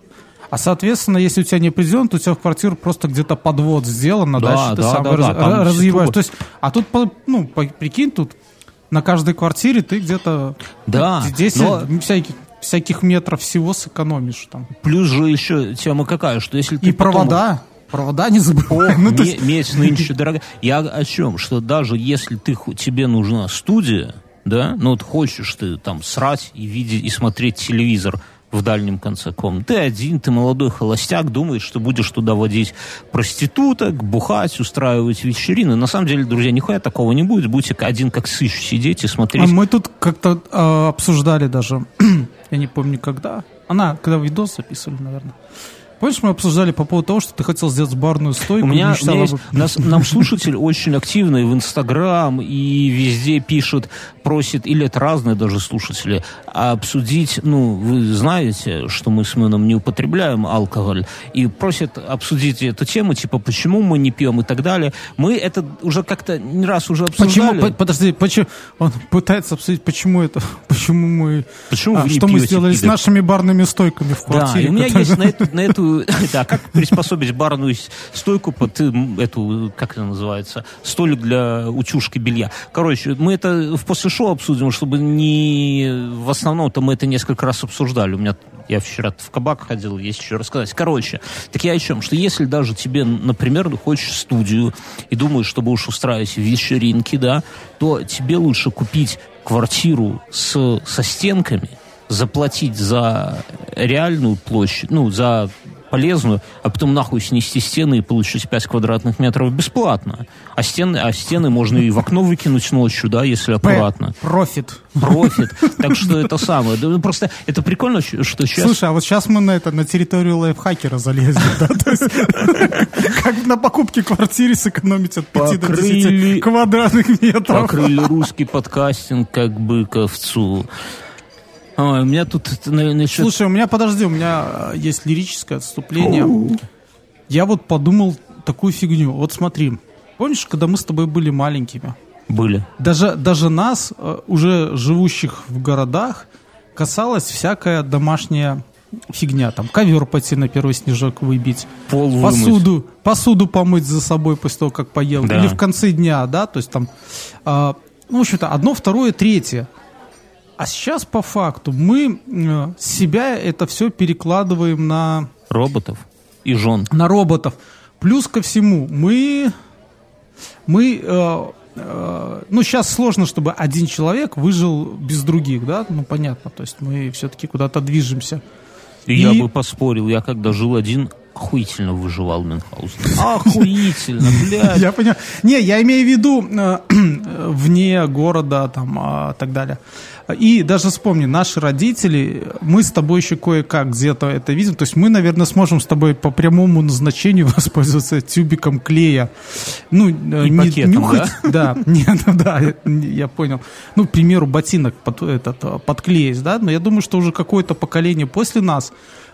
А соответственно, если у тебя не определен, то у тебя в квартиру просто где-то подвод сделан, а Да, дальше ты да, сам да, раз- да, разъебаешь. То есть, а тут, ну, прикинь, тут на каждой квартире ты где-то Да, 10 но- всяких, всяких метров всего сэкономишь там. Плюс же еще тема какая, что если ты И потом- провода, провода не забывай. *laughs* Ну, то есть- Ме- Медь нынче дорогая. Я о чем? Что даже если ты, тебе нужна студия, да, ну вот хочешь ты там срать и видеть, и смотреть телевизор в дальнем конце комнаты. Ты один, ты молодой холостяк, думаешь, что будешь туда водить проституток, бухать, устраивать вечерины. На самом деле, друзья, нихуя такого не будет. Будете один как сыщ сидеть и А смотреть. мы тут как-то э, обсуждали даже, *clears throat* я не помню когда, она, когда видос записывали, наверное, Помнишь, мы обсуждали по поводу того, что ты хотел сделать барную стойку? У меня, у меня есть, нас, нам слушатель очень активный в Инстаграм и везде пишет, просит, или это разные даже слушатели, обсудить, ну, вы знаете, что мы с Мэном не употребляем алкоголь, и просят обсудить эту тему, типа, почему мы не пьем и так далее. Мы это уже как-то не раз уже Почему, обсуждали. по- подожди, почему, он пытается обсудить, почему это, *laughs* почему мы, Почему а, что мы сделали с пидор? нашими барными стойками в Да, квартире. и у меня есть на эту, на *laughs* эту *laughs* да, как приспособить барную стойку под э, эту, как это называется, столик для утюжки белья. Короче, мы это в после шоу обсудим, чтобы не... В основном-то мы это несколько раз обсуждали. У меня я вчера в кабак ходил, есть еще рассказать. Короче, так я о чем? Что если даже тебе, например, хочешь студию и думаешь, что будешь устраивать вечеринки, да, то тебе лучше купить квартиру с, со стенками, заплатить за реальную площадь, ну, за полезную, а потом нахуй снести стены и получить 5 квадратных метров бесплатно. А стены, а стены можно и в окно выкинуть ночью, да, если аккуратно. Профит. Профит. *laughs* Так что это самое. Ну, Просто это прикольно, что сейчас... Слушай, а вот сейчас мы на это, на территорию лайфхакера залезем, *laughs* да? То есть, *laughs* как на покупке квартиры сэкономить от 5 до Покрыли- 10 квадратных метров. Покрыли русский подкастинг как бы к овцу. Ой, у меня тут, еще... Слушай, у меня, подожди, у меня э, есть лирическое отступление. Я вот подумал такую фигню. Вот смотри, помнишь, когда мы с тобой были маленькими? Были. Даже, даже нас, э, уже живущих в городах, касалась всякая домашняя фигня. Там ковер пойти на первый снежок выбить, Пол вымыть. посуду, посуду помыть за собой после того, как поел. Да. Или в конце дня, да, то есть там, а, ну, в общем-то, одно, второе, третье. А сейчас, по факту, мы э, себя это все перекладываем на, Роботов и жен. на роботов. Плюс ко всему, мы, мы э, э, ну, сейчас сложно, чтобы один человек выжил без других, да, ну, понятно, то есть мы все-таки куда-то движемся. И, я И- бы поспорил, я когда жил один, охуительно выживал Мюнхгаузен. Охуительно, блядь. Я понял. Не, я имею в виду э, *clears throat* вне города там а, так далее. И даже вспомни, наши родители, мы с тобой еще кое-как где-то это видим. То есть мы, наверное, сможем с тобой по прямому назначению *laughs* воспользоваться тюбиком клея. Ну, э, И пакетом, да? *laughs* нет, да, я понял. Ну, к примеру, ботинок под, этот, э, подклеить, да? Но я думаю, что уже какое-то поколение после нас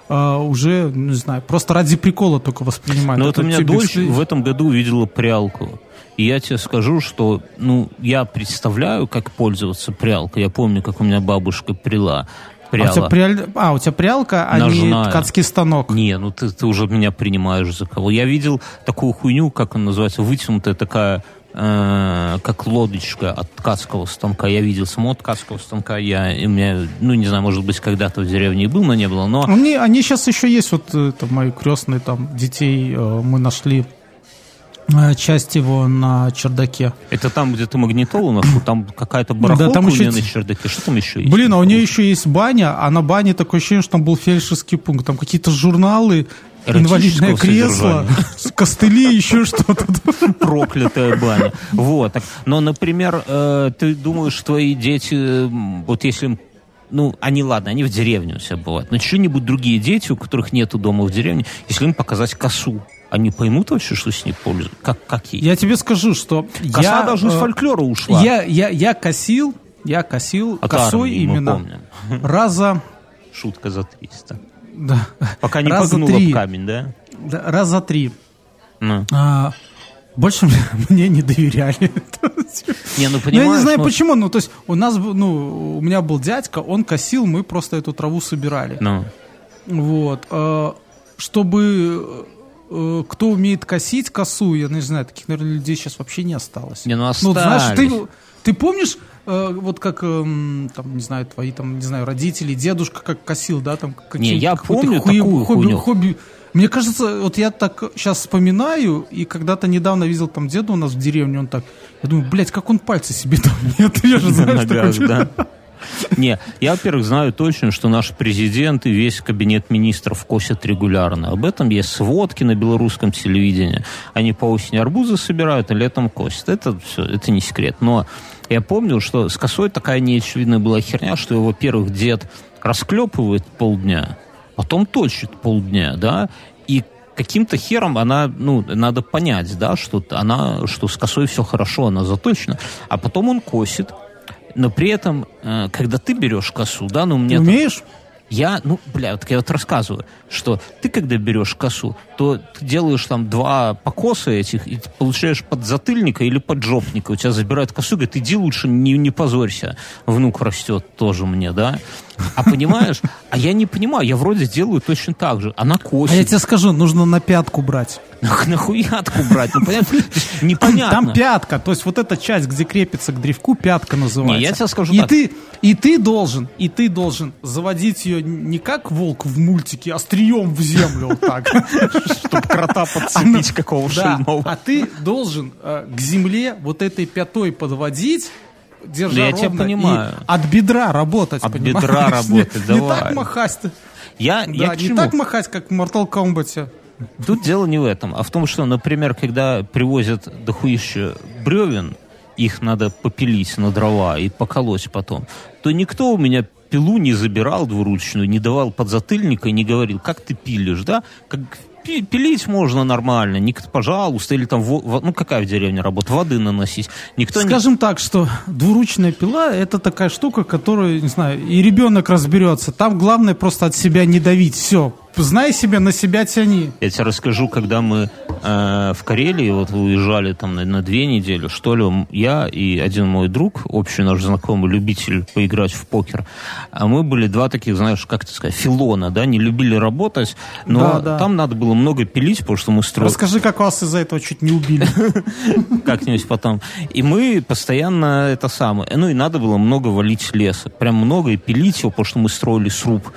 э, уже, не знаю, просто ради прикола только воспринимает. Но вот у меня дочь в этом году увидела прялку. И я тебе скажу, что, ну, я представляю, как пользоваться прялкой. Я помню, как у меня бабушка прила. А у, Пряла. тебя пряль- а, у тебя прялка, а не Ножная. ткацкий станок. Не, ну ты, ты уже меня принимаешь за кого. Я видел такую хуйню, как она называется, вытянутая такая, э, как лодочка от ткацкого станка. Я видел самого ткацкого станка. Я, и у меня, ну, не знаю, может быть, когда-то в деревне и был, но не было. Но Они, они сейчас еще есть, вот это мои крестные там детей, э, мы нашли часть его на чердаке. это там, где ты магнитолу нашел, там какая-то барахолка там у еще меня на чердаке. Что там еще есть? Блин, а у нее еще есть баня, а на бане такое ощущение, что там был фельдшерский пункт. Там какие-то журналы, инвалидное кресло, костыли, еще что-то. проклятая баня. Вот. Но, например, э, ты думаешь, твои дети, вот если им ну, они, ладно, они в деревне у себя бывают, но что-нибудь другие дети, у которых нету дома в деревне, если им показать косу, они поймут вообще, что с ней пользуются? Как, как ей? Я тебе скажу, что Коса я... даже из э, фольклора ушла. Я, я, я косил, я косил От косой армии, именно *laughs* раза... Шутка за 300. Да, Пока не раза погнула три. камень, да? Да, раза три. Ну. А, больше мне, *laughs* мне не доверяли. *laughs* Не, ну Ну, я не знаю ну, почему, ну то есть у нас, ну, у меня был дядька, он косил, мы просто эту траву собирали. ну, Вот. а, Чтобы э, кто умеет косить косу, я не знаю, таких, наверное, людей сейчас вообще не осталось. Не, ну, Ну, знаешь, ты, остались. ты помнишь, э, вот как, эм, там, не знаю, твои, там, не знаю, родители, дедушка как косил, да, там, какие я помню такую хобби, хуйню. хобби. Мне кажется, вот я так сейчас вспоминаю, и когда-то недавно видел там деда у нас в деревне, он так, я думаю, блядь, как он пальцы себе там не отрежет, знаешь, да. Не, я, во-первых, знаю точно, что наш президент и весь кабинет министров косят регулярно. Об этом есть сводки на белорусском телевидении. Они по осени арбузы собирают, а летом косят. Это все, это не секрет. Но я помню, что с косой такая неочевидная была херня, что его, во-первых, дед расклепывает полдня, потом точит полдня, да, И каким-то хером она, ну, надо понять, да, что она, что с косой все хорошо, она заточена. А потом он косит, но при этом, э, когда ты берешь косу, да, ну, мне... Умеешь? Там, я, ну, бля, вот я вот рассказываю, что ты, когда берешь косу, то ты делаешь там два покоса этих, и ты получаешь подзатыльника или поджопника. У тебя забирают косу, говорит, иди лучше, не, не позорься. Внук растет тоже мне, да? А понимаешь? А я не понимаю, я вроде делаю точно так же. Она косит. А я тебе скажу, нужно на пятку брать. Нахуятку брать, ну понятно? *clears throat* Непонятно. Там пятка, то есть вот эта часть, где крепится к древку, пятка называется. Не, я тебе скажу и так. Ты, и ты должен, и ты должен заводить ее не как волк в мультике, а острием в землю вот так. *laughs* Чтобы крота подцепить какого Да, шельного. а ты должен э, к земле вот этой пятой подводить, держа Да я тебя ровно, понимаю. и от бедра работать, От понимаешь? бедра *laughs* работать, Не давай. так махать. Я, я Да, к не чему? так махать, как в Mortal Kombat. Тут дело не в этом, а в том, что, например, когда привозят дохуище бревен, их надо попилить на дрова и поколоть потом, то никто у меня пилу не забирал двуручную, не давал подзатыльника и не говорил, как ты пилишь, да? Как пилить можно нормально, никто, пожалуйста, или там, ну какая в деревне работа, воды наносить. Никто не... Скажем так, что двуручная пила это такая штука, которую, не знаю, и ребенок разберется. Там главное просто от себя не давить. Все. Знай себя, на себя тяни. Я тебе расскажу, когда мы э, в Карелии вот уезжали там на, на две недели, что ли, я и один мой друг, общий наш знакомый, любитель поиграть в покер, а мы были два таких, знаешь, как это сказать, филона, да, не любили работать, но Да, да. там надо было много пилить, потому что мы строили Расскажи, как вас из-за этого чуть не убили. *laughs* как-нибудь потом. И мы постоянно это самое. Ну и надо было много валить леса. Прям много и пилить его, потому что мы строили сруб.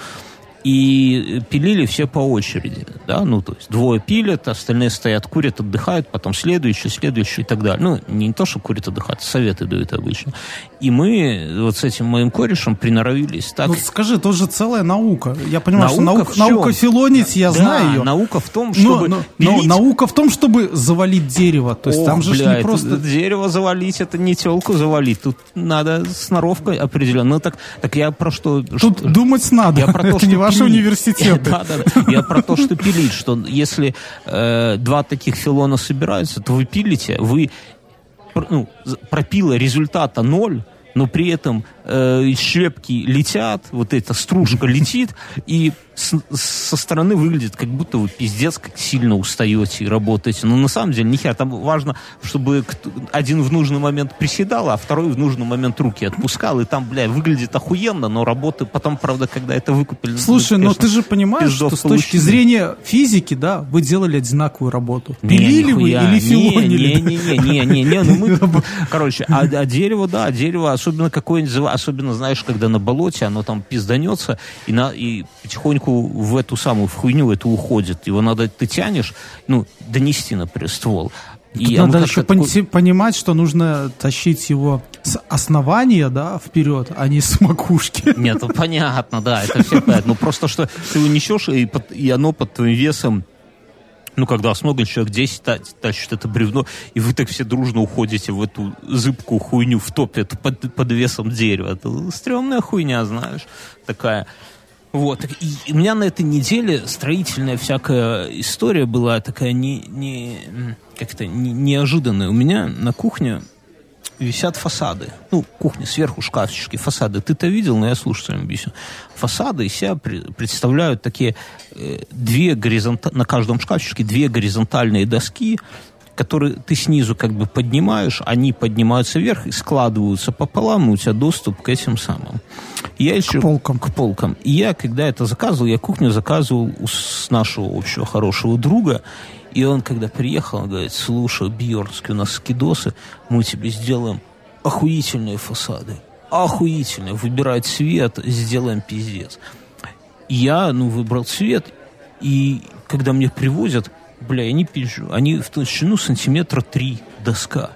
И пилили все по очереди, да, ну, то есть двое пилят, остальные стоят, курят, отдыхают, потом следующий, следующий и так далее. Ну, не то, что курят, отдыхают, советы дают обычно. И мы вот с этим моим корешем приноровились так. Ну скажи, тоже целая наука. Я понимаю, что Наука наука, наука филонить, я Да, знаю ее. наука в том, Но, чтобы но- но пилить наука в том, чтобы завалить дерево. То есть Ох, там же бля, не это просто... дерево завалить, это не телку завалить. Тут надо сноровкой определенно. Ну так, так я про что... Тут что- думать надо. Я про то, Это что не ваши пилить. университеты. *laughs* Да, да, да. Я про то, что пилить, что если э, два таких филона собираются, то вы пилите, вы ну, пропила результата ноль, но при этом э, щепки летят, вот эта стружка *laughs* летит, и с- со стороны выглядит, как будто вы пиздец, как сильно устаете и работаете. Но на самом деле нихера. Там важно, чтобы один в нужный момент приседал, а второй в нужный момент руки отпускал. И там, бля, выглядит охуенно, но работы потом, правда, когда это выкупили... Слушай, ну, но конечно, ты же понимаешь, что с точки зрения физики, да, вы делали одинаковую работу. Не, Пилили вы нихуя. или филонили? Не-не-не, ну мы, *laughs* короче, а, а дерево, да, дерево, особенно какое-нибудь, особенно, знаешь, когда на болоте, оно там пизданется, и, на, и потихоньку в эту самую, в хуйню эту уходит. Его надо, ты тянешь, ну, донести, например, ствол. Тут И надо еще такой- понимать, что нужно тащить его с основания, да, вперед, а не с макушки. *laughs* Нет, ну понятно, да, это все понятно. Ну просто что ты его несешь, и, под- и оно под твоим весом ну, когда вас много, человек 10 та- тащит это бревно, и вы так все дружно уходите в эту зыбкую хуйню в топе это под, под весом дерева. Это стрёмная хуйня, знаешь, такая. Вот. И у меня на этой неделе строительная всякая история была такая не, не, м, как-то не- неожиданная. У меня на кухне висят фасады. Ну, кухня, сверху шкафчики, фасады. Ты-то видел, но я слушателям объясню. Фасады из себя пре- представляют такие э, две горизонта... на каждом шкафчике две горизонтальные доски, которые ты снизу как бы поднимаешь, они поднимаются вверх и складываются пополам, и у тебя доступ к этим самым. Я еще... полкам. К полкам. И я, когда это заказывал, я кухню заказывал у с нашего общего хорошего друга, и он, когда приехал, он говорит, слушай, Бьернский, у нас скидосы, мы тебе сделаем охуительные фасады. Охуительные. Выбирай цвет, сделаем пиздец. Я, ну, выбрал цвет, и когда мне привозят, бля, я не пизжу, они в толщину сантиметра три доска.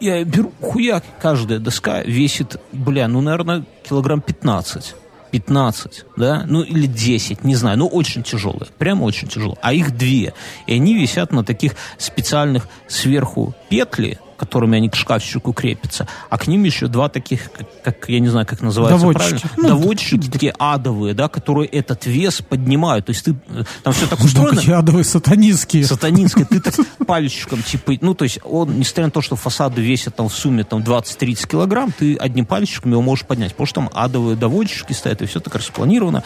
Я беру хуяк, каждая доска весит, бля, ну, наверное, килограмм 15. 15, да, ну или 10, не знаю, но очень тяжелые, прям очень тяжелые. А их две. И они висят на таких специальных сверху петли, которыми они к шкафчику крепятся, а к ним еще два таких, как, как я не знаю, как называется Доводчики. правильно, Ну, доводчики такие адовые, да, которые этот вес поднимают. То есть ты там все так устроено. Ядовые сатанинские. Сатанинская, ты так пальчиком, типа, ну, то есть он, несмотря на то, что фасады весят там в сумме там 20-30 килограмм, ты одним пальчиком его можешь поднять, потому что там адовые доводчики стоят, и все так распланировано.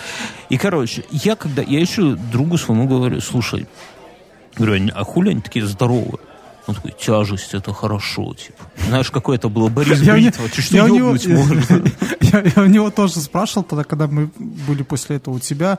И, короче, я когда, я еще другу своему говорю, слушай, говорю, а хули они такие здоровые? Он такой, тяжесть, это хорошо, типа. Знаешь, какой это было Борис Я Бритва, ты что, я у него- ёбнуть можно? *laughs* Я, я у него тоже спрашивал тогда, когда мы были после этого у тебя,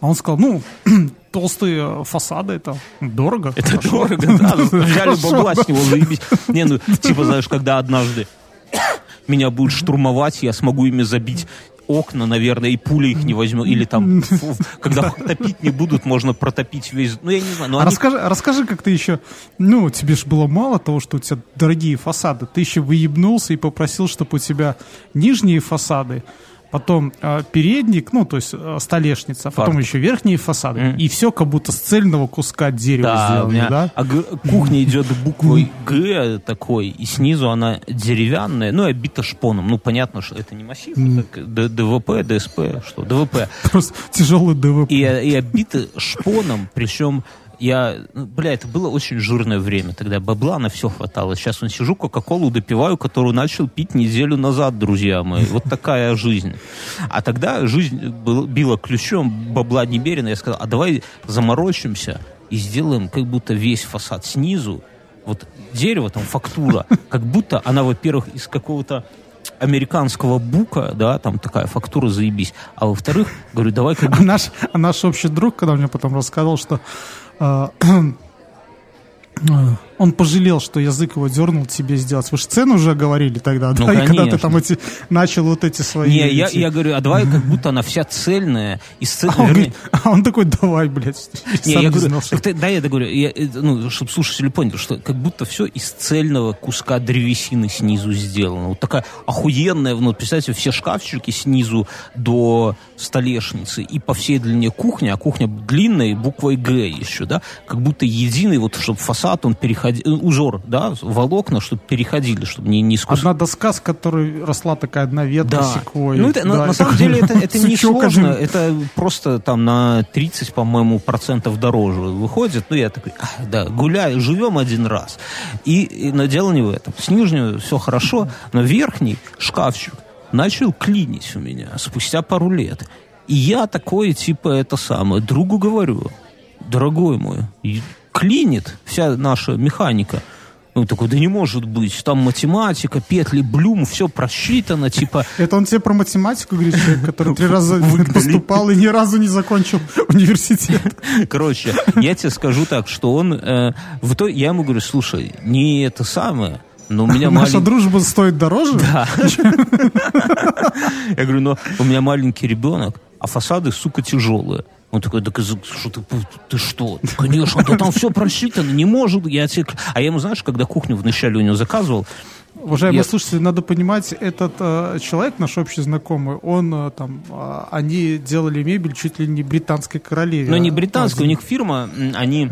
а он сказал, ну, *clears throat* толстые фасады, это дорого. Это хорошо». дорого, да. *laughs* Взяли Хорошо, бабла с него, заебись. Не, ну, типа, знаешь, когда однажды *laughs* меня будут штурмовать, я смогу ими забить окна, наверное, и пули их не возьмут. Или там, фу, *laughs* когда топить не будут, можно протопить весь... Ну, я не знаю, но А они... расскажи, расскажи, как ты еще, ну, тебе же было мало того, что у тебя дорогие фасады, ты еще выебнулся и попросил, чтобы у тебя нижние фасады, потом э, передник, ну, то есть э, столешница, а потом Фартук. еще верхние фасады, Мгм. и все как будто с цельного куска дерева Да, сделано, меня да? а кухня идет буквой Г такой, и снизу она деревянная, ну и обита шпоном. Ну, понятно, что это не массив, это Д- ДВП, ДСП, что, ДВП. Просто тяжелый ДВП. И, и обиты шпоном, причем я, ну, бля, это было очень жирное время, тогда бабла на все хватало. Сейчас он сижу, кока-колу допиваю, которую начал пить неделю назад, друзья мои. Вот такая жизнь. А тогда жизнь била ключом, бабла немерено. Я сказал, а давай заморочимся и сделаем как будто весь фасад снизу, вот дерево, там фактура, как будто она, во-первых, из какого-то американского бука, да, там такая фактура заебись, а во-вторых, говорю, давай как А наш, а наш общий друг, когда мне потом рассказал, что э, э, *clears throat* он пожалел, что язык его дернул тебе сделать. Вы же цену уже говорили тогда, Ну, да? И когда ты конечно. там эти, начал вот эти свои... Не, я, эти- я говорю, а давай как будто она вся цельная. Из цель- А он, говорит, а он такой, давай, блядь. Не, я не говорю, знал, что- ты- да, я говорю, я, э, ну, чтобы слушатели поняли, что как будто все из цельного куска древесины снизу сделано. Вот такая охуенная, ну, представьте, все шкафчики снизу до столешницы и по всей длине кухни, а кухня длинная, и буквой Г еще, да, как будто единый, вот, чтобы фасад, он переходил, узор, да, волокна, чтобы переходили, чтобы не, не искус- Одна доска, с которой росла такая одна ветка Да. секвойя. Ну, это, на, Да, на и самом деле это, *laughs* это не сложно, это просто там на 30, по-моему, процентов дороже выходит. Ну, я такой, «А, да, гуляю, живем один раз. И, и но дело не в этом. С нижнего все хорошо, но верхний шкафчик начал клинить у меня спустя пару лет. И я такой, типа, это самое, другу говорю, дорогой мой, клинит вся наша механика. Он такой, да не может быть, там математика, петли, блюм, все просчитано, *laughs* типа, Это он тебе про математику говорит, человек, который три раза *laughs* поступал и ни разу не закончил *laughs* университет. Короче, я тебе скажу так, что он... э, в итоге я ему говорю, слушай, не это самое, но у меня Наша дружба стоит дороже? Да. Я говорю, но у меня маленький ребенок, а фасады, сука, тяжелые. Он такой, так из- что ты, ты что? Конечно, да там все просчитано, не может. Я тебе... А я ему, знаешь, когда кухню вначале у него заказывал, Уважаемые Я- слушатели, надо понимать, этот э, человек, наш общий знакомый, он э, там, э, они делали мебель чуть ли не британской королеве. Но не британская, у них фирма, они...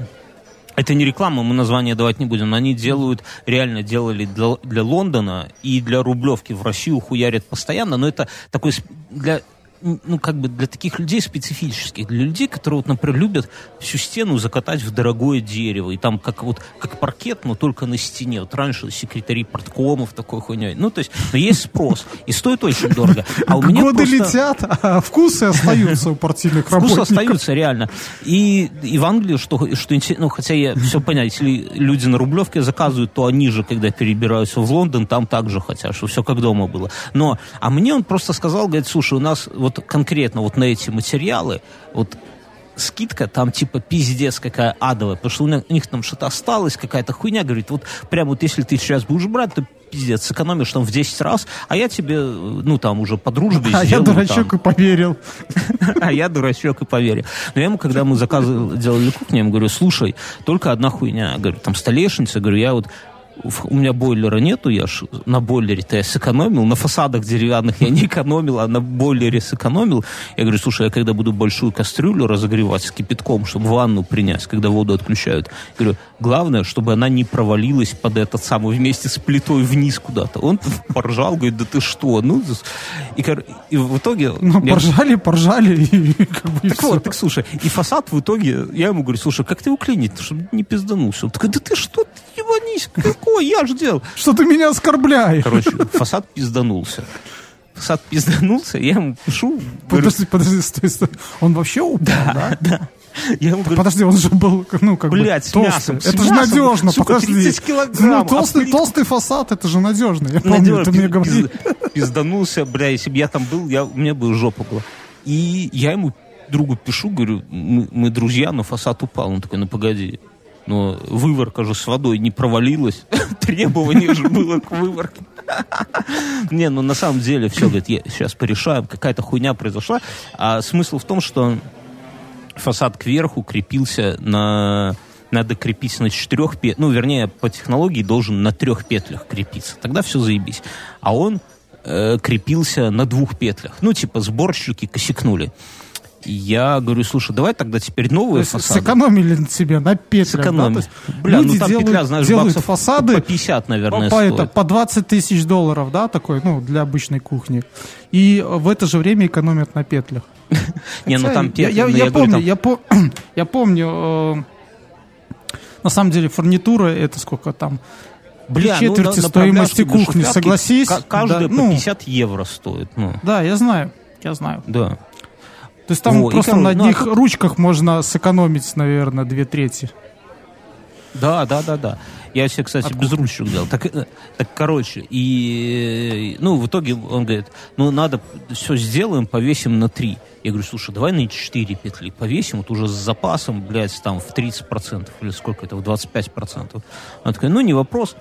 Это не реклама, мы название давать не будем, но они делают, реально делали для, для Лондона и для Рублевки в Россию хуярят постоянно, но это такой для ну, как бы для таких людей специфических, для людей, которые, вот, например, любят всю стену закатать в дорогое дерево, и там как вот, как паркет, но только на стене. Вот раньше секретари порткомов такой хуйней. Ну, то есть, но есть спрос, и стоит очень дорого. А у меня Годы просто- летят, а вкусы остаются у партийных Вкусы работников. остаются, реально. И, и в Англии, что, что интересно, ну, хотя я все понять, если люди на Рублевке заказывают, то они же, когда перебираются в Лондон, там также хотят, что все как дома было. Но, а мне он просто сказал, говорит, слушай, у нас вот конкретно вот на эти материалы, вот скидка там типа пиздец какая адовая, потому что у них, у них там что-то осталось, какая-то хуйня, говорит, вот прям вот если ты сейчас будешь брать, то пиздец, сэкономишь там в 10 раз, а я тебе, ну там уже по дружбе *laughs* А я дурачок там. и поверил. *laughs* А я дурачок и поверил. Но я ему, когда мы заказывали, делали кухню, я ему говорю, слушай, только одна хуйня. Говорю, там столешница, говорю, я вот у меня бойлера нету, я ж на бойлере-то я сэкономил, на фасадах деревянных я не экономил, а на бойлере сэкономил. Я говорю, слушай, я когда буду большую кастрюлю разогревать с кипятком, чтобы ванну принять, когда воду отключают, говорю, главное, чтобы она не провалилась под этот самый вместе с плитой вниз куда-то. Он *laughs* поржал, говорит, да ты что? Ну, и, и в итоге... Ну, я- поржали, поржали, *laughs* и как бы и так всё. вот, так слушай, и фасад в итоге, я ему говорю, слушай, как ты его клинить, чтобы не пизданулся? Он такой, да ты что, ты ебанись, какой, я ж делал. Что ты меня оскорбляешь? Короче, фасад пизданулся. Фасад пизданулся, я ему пишу, говорю, Подожди, подожди, стой, стой. Он вообще упал, да? да. Я ему говорю, Подожди, он же был, ну, как Блядь, бы с толстый. мясом, это же надежно, сука, подожди. 30 килограмм, Ну, а толстый, плитку- толстый фасад, это же надежно. Я помню, ты мне пиз- говорил. пиз- пизданулся, бля, если бы я там был, я, у меня бы жопа была. И я ему другу пишу, говорю, мы, мы друзья, но фасад упал. Он такой, ну погоди, но выворка же с водой не провалилась. *laughs* Требование же было к выворке. *laughs* Не, ну на самом деле все, говорит, я сейчас порешаем, какая-то хуйня произошла. А смысл в том, что фасад кверху крепился на... Надо крепить на четырех петлях. Ну, вернее, по технологии должен на трех петлях крепиться. Тогда все заебись. А он э, крепился на двух петлях. Ну, типа, сборщики косякнули. Я говорю, слушай, давай тогда теперь То новые есть фасады. Сэкономили на себе на петлях. да? Сэкономили. То есть Бля, люди ну там делают, петля, знаешь, делают баксов фасады по 50, наверное, по, стоит. это, по 20 тысяч долларов, да, такой, ну, для обычной кухни. И в это же время экономят на петлях. *laughs* Не, ну там петли, я, ну, помню, я, по- *clears throat* я помню, э, на самом деле фурнитура это сколько там? Бля, ну, четверти на стоимости кухни, согласись, ка- Каждая да, по ну. 50 евро стоит. Ну, Да, я знаю, я знаю. да. То есть там Во, просто короче, на ну, а одних тут- ручках можно сэкономить, наверное, две трети. Да, да, да, да. Я себе, кстати, без ручек делал. Так, э, так, короче, и, э, ну, в итоге он говорит, ну, надо, все сделаем, повесим на три. Я говорю, слушай, давай на 4 петли повесим, вот уже с запасом, блядь, там в 30%, или сколько это, в 25%. Он такой, ну, не вопрос.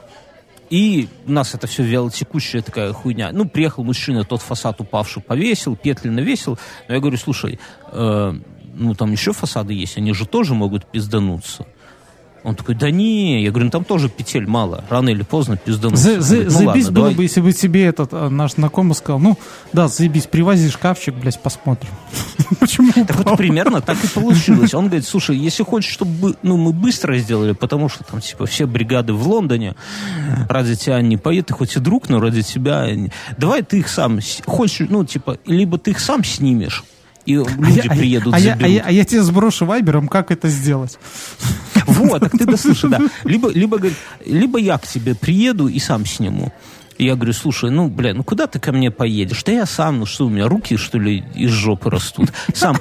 И у нас это все вялотекущая такая хуйня. Ну, приехал мужчина, тот фасад упавший повесил, петли навесил. Но я говорю, слушай, э, ну, там еще фасады есть, они же тоже могут пиздануться. Он такой, да не, я говорю, ну там тоже петель мало, рано или поздно пизданутся. За- за- ну, заебись ладно, было давай. бы, если бы тебе этот а, наш знакомый сказал, ну, да, заебись, привози шкафчик, блядь, посмотрим. *laughs* Почему Так вот примерно так и получилось. Он говорит, слушай, если хочешь, чтобы ну, мы быстро сделали, потому что там типа все бригады в Лондоне ради тебя не поедут, ты хоть и друг, но ради тебя... Давай ты их сам... Хочешь, ну, типа, либо ты их сам снимешь, и люди А я- приедут, а я, а, заберут. я, а я тебе сброшу вайбером, как это сделать. *laughs* Вот, так ты дослушай, да. *laughs* Либо, либо, либо я к тебе приеду и сам сниму. Я говорю, слушай, ну, бля, ну куда ты ко мне поедешь? Да я сам, ну что, у меня руки, что ли, из жопы растут? Сам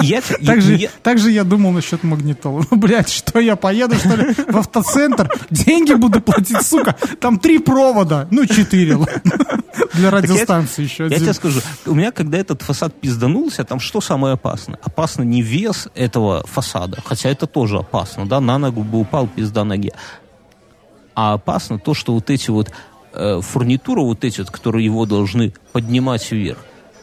Я, те- Так я- же, я- я думал насчет магнитолы. Ну, *laughs* блядь, что я поеду, что ли, в автоцентр? Деньги буду платить, сука. Там три провода. Ну, четыре. *laughs* Для радиостанции еще Я один. тебе скажу, у меня, когда этот фасад пизданулся, там что самое опасное? Опасно не вес этого фасада, хотя это тоже опасно, да, на ногу бы упал, пизда ноге. А опасно то, что вот эти вот э, фурнитура, вот эти вот, которые его должны поднимать вверх,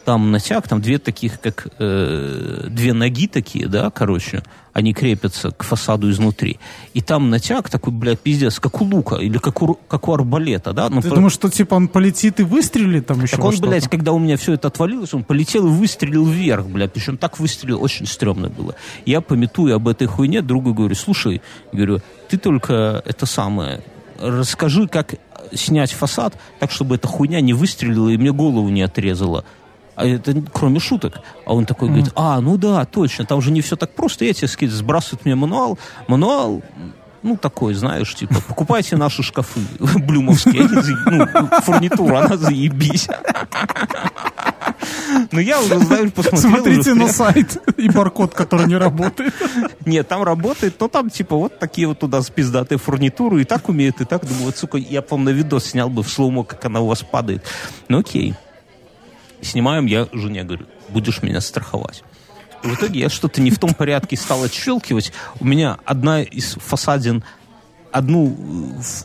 там натяг, там две таких, как э, две ноги такие, да, короче, они крепятся к фасаду изнутри. И там натяг такой, блядь, пиздец, как у лука или как у, как у арбалета, да. Ну, Ты про- думаешь, что типа он полетит и выстрелит там еще так он, блядь, когда у меня все это отвалилось, он полетел и выстрелил вверх, блядь. Причем так выстрелил, очень стрёмно было. Я, пометую об этой хуйне, другу говорю, слушай, говорю, ты только это самое, расскажи, как снять фасад так, чтобы эта хуйня не выстрелила и мне голову не отрезала. А это кроме шуток. А он такой говорит, а, ну да, точно, там же не все так просто. Я тебе скид, сбрасывают мне мануал. Мануал, ну, такой, знаешь, типа, покупайте наши шкафы *laughs* блюмовские. Ну, фурнитура, она заебись. Ну, я уже, знаешь, посмотрел. Смотрите уже на сайт и баркод, который не работает. Нет, там работает, но там, типа, вот такие вот туда спиздатые фурнитуры, и так умеет, и так. Думаю, вот, сука, я, по-моему, видос снял бы в слоумо, как она у вас падает. Ну, окей. Снимаем, я жене говорю, будешь меня страховать. И в итоге я что-то не в том порядке стал отщелкивать. У меня одна из фасадин одну,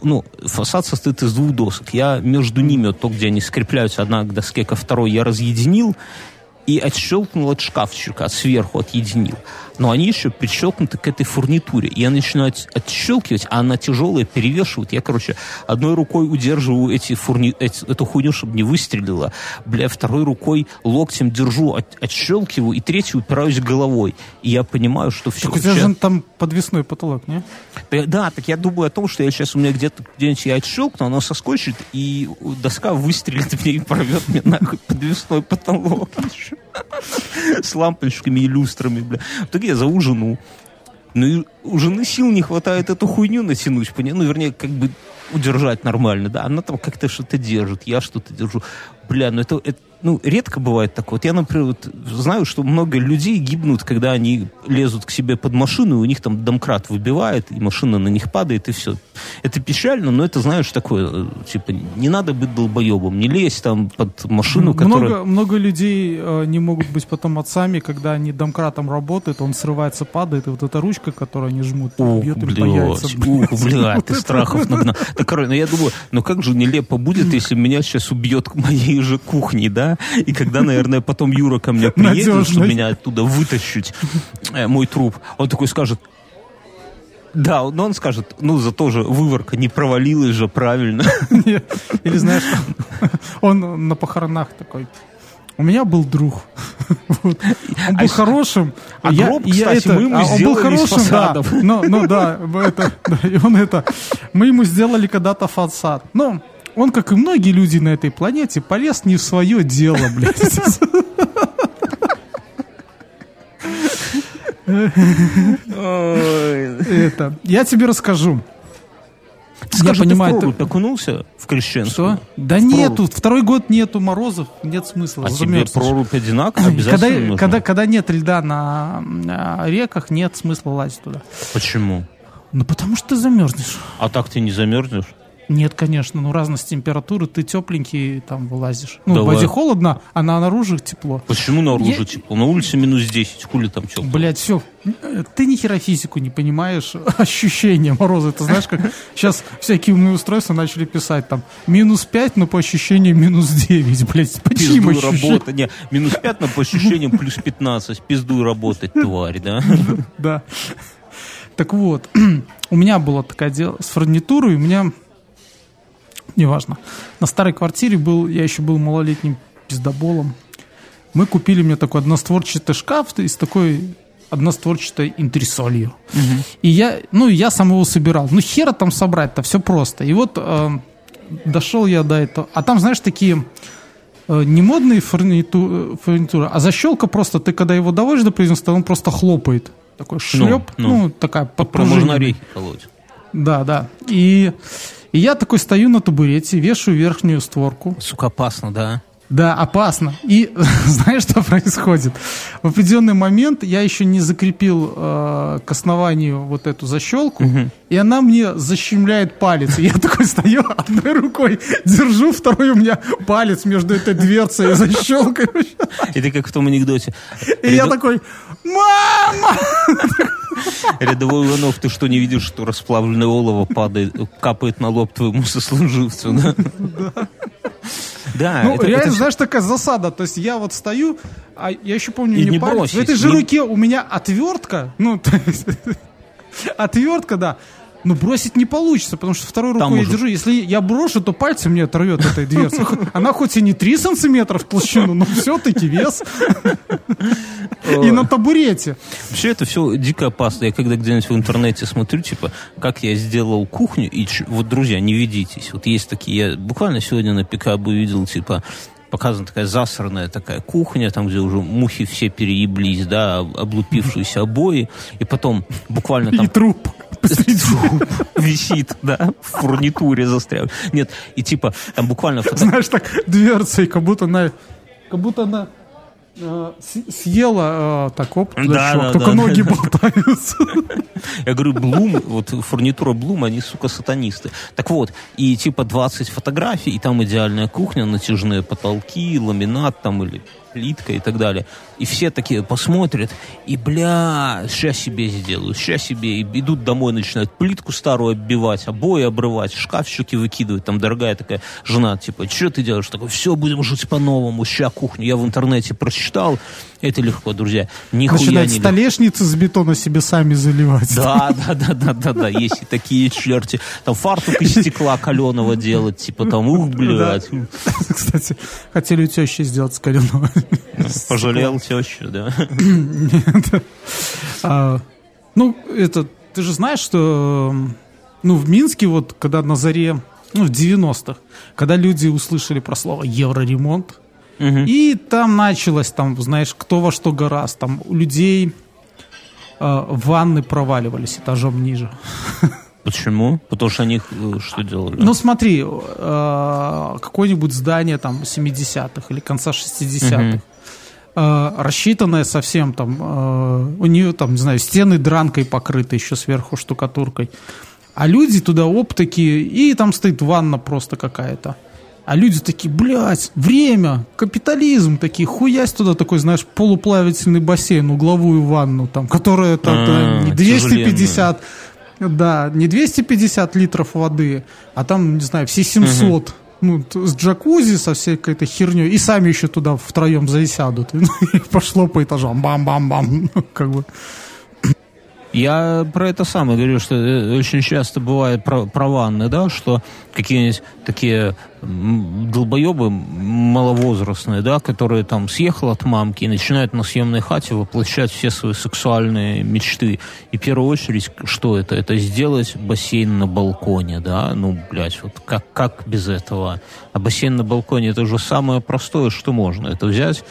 ну, фасад состоит из двух досок. Я между ними, вот то, где они скрепляются одна к доске ко второй, я разъединил и отщелкнул от шкафчика, сверху отъединил. Но они еще прищелкнуты к этой фурнитуре. Я начинаю от- отщелкивать, а она тяжелая, перевешивает. Я, короче, одной рукой удерживаю эти фурни... эти- эту хуйню, чтобы не выстрелила. Бля, второй рукой локтем держу, от- отщелкиваю, и третью упираюсь головой. И я понимаю, что все. Так у тебя же там подвесной потолок, не? Да, так я думаю о том, что я сейчас у меня где-то где-нибудь я отщелкну, оно соскочит, и доска выстрелит мне и порвет мне нахуй подвесной потолок. *laughs* С лампочками и люстрами, бля. В итоге я зову жену. Ну и у жены сил не хватает эту хуйню натянуть, поня- ну, вернее, как бы удержать нормально, да. Она там как-то что-то держит, я что-то держу. Бля, ну это, это, ну, редко бывает такое. Вот я, например, вот знаю, что много людей гибнут, когда они лезут к себе под машину, и у них там домкрат выбивает, и машина на них падает, и все. Это печально, но это, знаешь, такое, э, типа, не надо быть долбоебом, не лезь там под машину, которая... много, много людей э, не могут быть потом отцами, когда они домкратом работают, он срывается, падает, и вот эта ручка, которую они жмут, Ух, бьет им по яйцам. блядь, ух, блядь, *laughs* ты страхов нагнал. Так, короче, ну я думаю, ну как же нелепо будет, если меня сейчас убьет к моей же кухне, да? *laughs* И когда, наверное, потом Юра ко мне приедет, Надежно. чтобы меня оттуда вытащить, э, мой труп, он такой скажет, да, но он скажет, ну зато же выворка не провалилась же правильно. *laughs* Нет. Или знаешь, он на похоронах такой. У меня был друг. *laughs* Вот. Он был А хорошим. а я- гроб, я кстати, мы ему а он был хорошим, да. Ну, ну да, это, да, и он это. Мы ему сделали когда-то фасад. Но он, как и многие люди на этой планете, полез не в свое дело, блядь. Это. Я тебе расскажу. Скажи, я понимаю, ты в ты- окунулся в крещенскую? Что? Да В нету, прорубь. второй год нету морозов, нет смысла. А тебе прорубь одинаково обязательно когда, нужна? когда, когда нет льда на, на реках, нет смысла лазить туда. Почему? Ну, потому что ты замерзнешь. А так ты не замерзнешь? Нет, конечно, ну разность температуры, ты тепленький там вылазишь. Ну, в Давай. воде холодно, а на наружу тепло. Почему наружу Я- тепло? На улице минус 10, хули там тепло? Блять, все. Ты ни хера физику не понимаешь, *laughs* ощущения мороза. Это знаешь, как сейчас всякие умные устройства начали писать там минус 5, но по ощущениям минус 9, блять. По чьим Пиздуй работать. Не, минус 5, но по ощущениям плюс 15. Пиздуй работать, тварь, да? *laughs* Да. Так вот, *clears throat* у меня было такое дело с фурнитурой, у меня, неважно, на старой квартире был, я еще был малолетним пиздоболом, мы купили мне такой одностворчатый шкаф из такой одностворчатой интресолью. И я, ну, я сам его собирал. Ну, хера там собрать-то, все просто. И вот э, дошел я до этого. А там, знаешь, такие э, не модные фурниту- э, фурнитуры, а защелка просто, ты когда его доводишь до производства, он просто хлопает. Такой шлеп, ну, ну. такая Про можно подпружиненная. орехи колоть. Да, да. И, и я такой стою на табурете, вешаю верхнюю створку. Сука, опасно, да? Да, опасно. И *laughs* знаешь, что происходит? В определенный момент я еще не закрепил э, к основанию вот эту защелку, и она мне защемляет палец. И я такой стою, *laughs* одной рукой держу, второй у меня палец между этой дверцей и защелкой. *laughs* И ты как в том анекдоте. И я такой, мама! Рядовой Иванов, ты что, не видишь, что расплавленное олово падает, капает на лоб твоему сослуживцу, да? Да, Ну, это- реально, это знаешь, такая засада. То есть я вот стою, а я еще помню, И не, бросить, В этой же не- руке у меня отвертка. Ну, *laughs* то есть, отвертка, да. Ну, бросить не получится, потому что второй Там рукой я уже- держу. Если я брошу, то пальцы мне оторвет этой дверцы. *laughs* Она хоть и не 3 сантиметра в толщину, но все-таки вес. *laughs* И на табурете. Вообще это все дико опасно. Я когда где-нибудь в интернете смотрю, типа, как я сделал кухню, и вот, друзья, не ведитесь. Вот есть такие, я буквально сегодня на ПКБ увидел, типа, показана такая засранная такая кухня, там, где уже мухи все перееблись, да, об- облупившиеся обои, и потом буквально *laughs* И там труп. Висит, да, в фурнитуре застрял. Нет, и типа, там буквально Знаешь, так дверцей, как будто она... Как будто она э, съела э, так, оп, Да, да, только да. ноги болтаются. Я говорю, Блум, вот фурнитура Блум, они, сука, сатанисты. Так вот, и типа 20 фотографий, и там идеальная кухня, натяжные потолки, ламинат там или плитка и так далее. И все такие посмотрят, и, бля, сейчас себе сделаю, сейчас себе. И идут домой, начинают плитку старую оббивать, обои обрывать, шкафчики выкидывать. Там дорогая такая жена, типа, что ты делаешь? Такой, все, будем жить по-новому, ща кухню. Я в интернете прочитал, Это легко, друзья. Нихуя Начинать не легко. столешницы с бетона себе сами заливать. Да, да, да, да, да, да, есть и такие черти. Там фартук из стекла каленого делать, типа там, ух, блядь. *laughs* Кстати, хотели у тещи сделать с каленого. *laughs* Пожалел тещу, да. А, ну, это, ты же знаешь, что ну, в Минске вот, когда на заре, ну, в 90-х, когда люди услышали про слово евроремонт, и там началось, там, знаешь, кто во что гораст, там у людей э, ванны проваливались этажом ниже. *laughs* Почему? Потому что они э, что делали? Ну, смотри, э, какое-нибудь здание там 70-х или конца 60-х, э, рассчитанное совсем там, э, у нее там, не знаю, стены дранкой покрыты еще сверху штукатуркой. А люди туда оп такие, и там стоит ванна просто какая-то. А люди такие, блядь, время, капитализм, такие, хуясь туда такой, знаешь, полуплавительный бассейн, угловую ванну, там, которая там, А, не 250, да, не 250 литров воды, а там, не знаю, все 700. Ну, т- с джакузи, со всей какой-то херней, и сами еще туда втроем засядут. *laughs* И пошло по этажам, бам-бам-бам, *laughs* как бы. Я про это самое говорю, что э, очень часто бывает про, да, что какие-нибудь такие долбоебы маловозрастные, да, которые там съехал от мамки и начинают на съемной хате воплощать все свои сексуальные мечты. И в первую очередь, что это? Это сделать бассейн на балконе, да, ну, блядь, вот как, как без этого? А бассейн на балконе это же самое простое, что можно. Это взять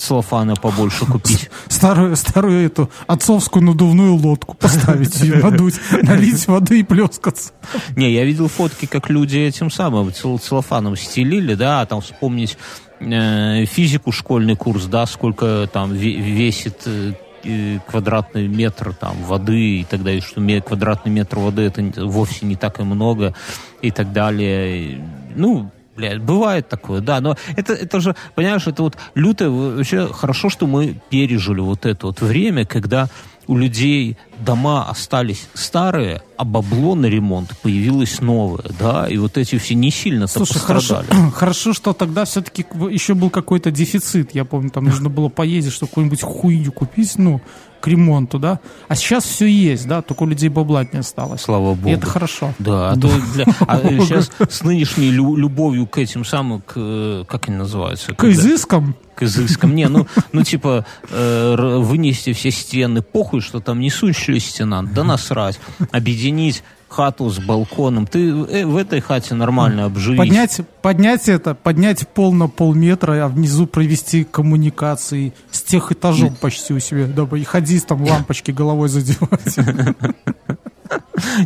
целлофана побольше купить. *laughs* Старую, старую эту отцовскую надувную лодку поставить, ее надуть, *laughs* налить воды и плескаться. Не, я видел фотки, как люди этим самым цел- целлофаном стелили, да, а там вспомнить э, физику, школьный курс, да, сколько там ве- весит э, квадратный метр там воды и так далее, что квадратный метр воды это вовсе не так и много и так далее. Ну, блядь, бывает такое, да, но это, это же, понимаешь, это вот лютое, вообще хорошо, что мы пережили вот это вот время, когда у людей дома остались старые, а бабло на ремонт появилось новое, да, и вот эти все не сильно-то Слушай, хорошо, пострадали. *clears throat* хорошо, что тогда все-таки еще был какой-то дефицит. Я помню, там нужно было поездить, чтобы какую-нибудь хуйню купить, ну, к ремонту, да. А сейчас все есть, да, только у людей бабла не осталось. Слава И богу. это хорошо. Да, а то для- *laughs* а сейчас с нынешней лю- любовью к этим самым, к, как они называются? К изыскам к изыскам. Не, ну, *laughs* ну типа, э, вынести все стены, похуй, что там несущая стена, да насрать. Объединить хату с балконом. Ты э, в этой хате нормально обживись. поднять, поднять это, поднять пол на полметра, а внизу провести коммуникации с тех этажом почти у себя, дабы и ходить там лампочки головой задевать. *laughs*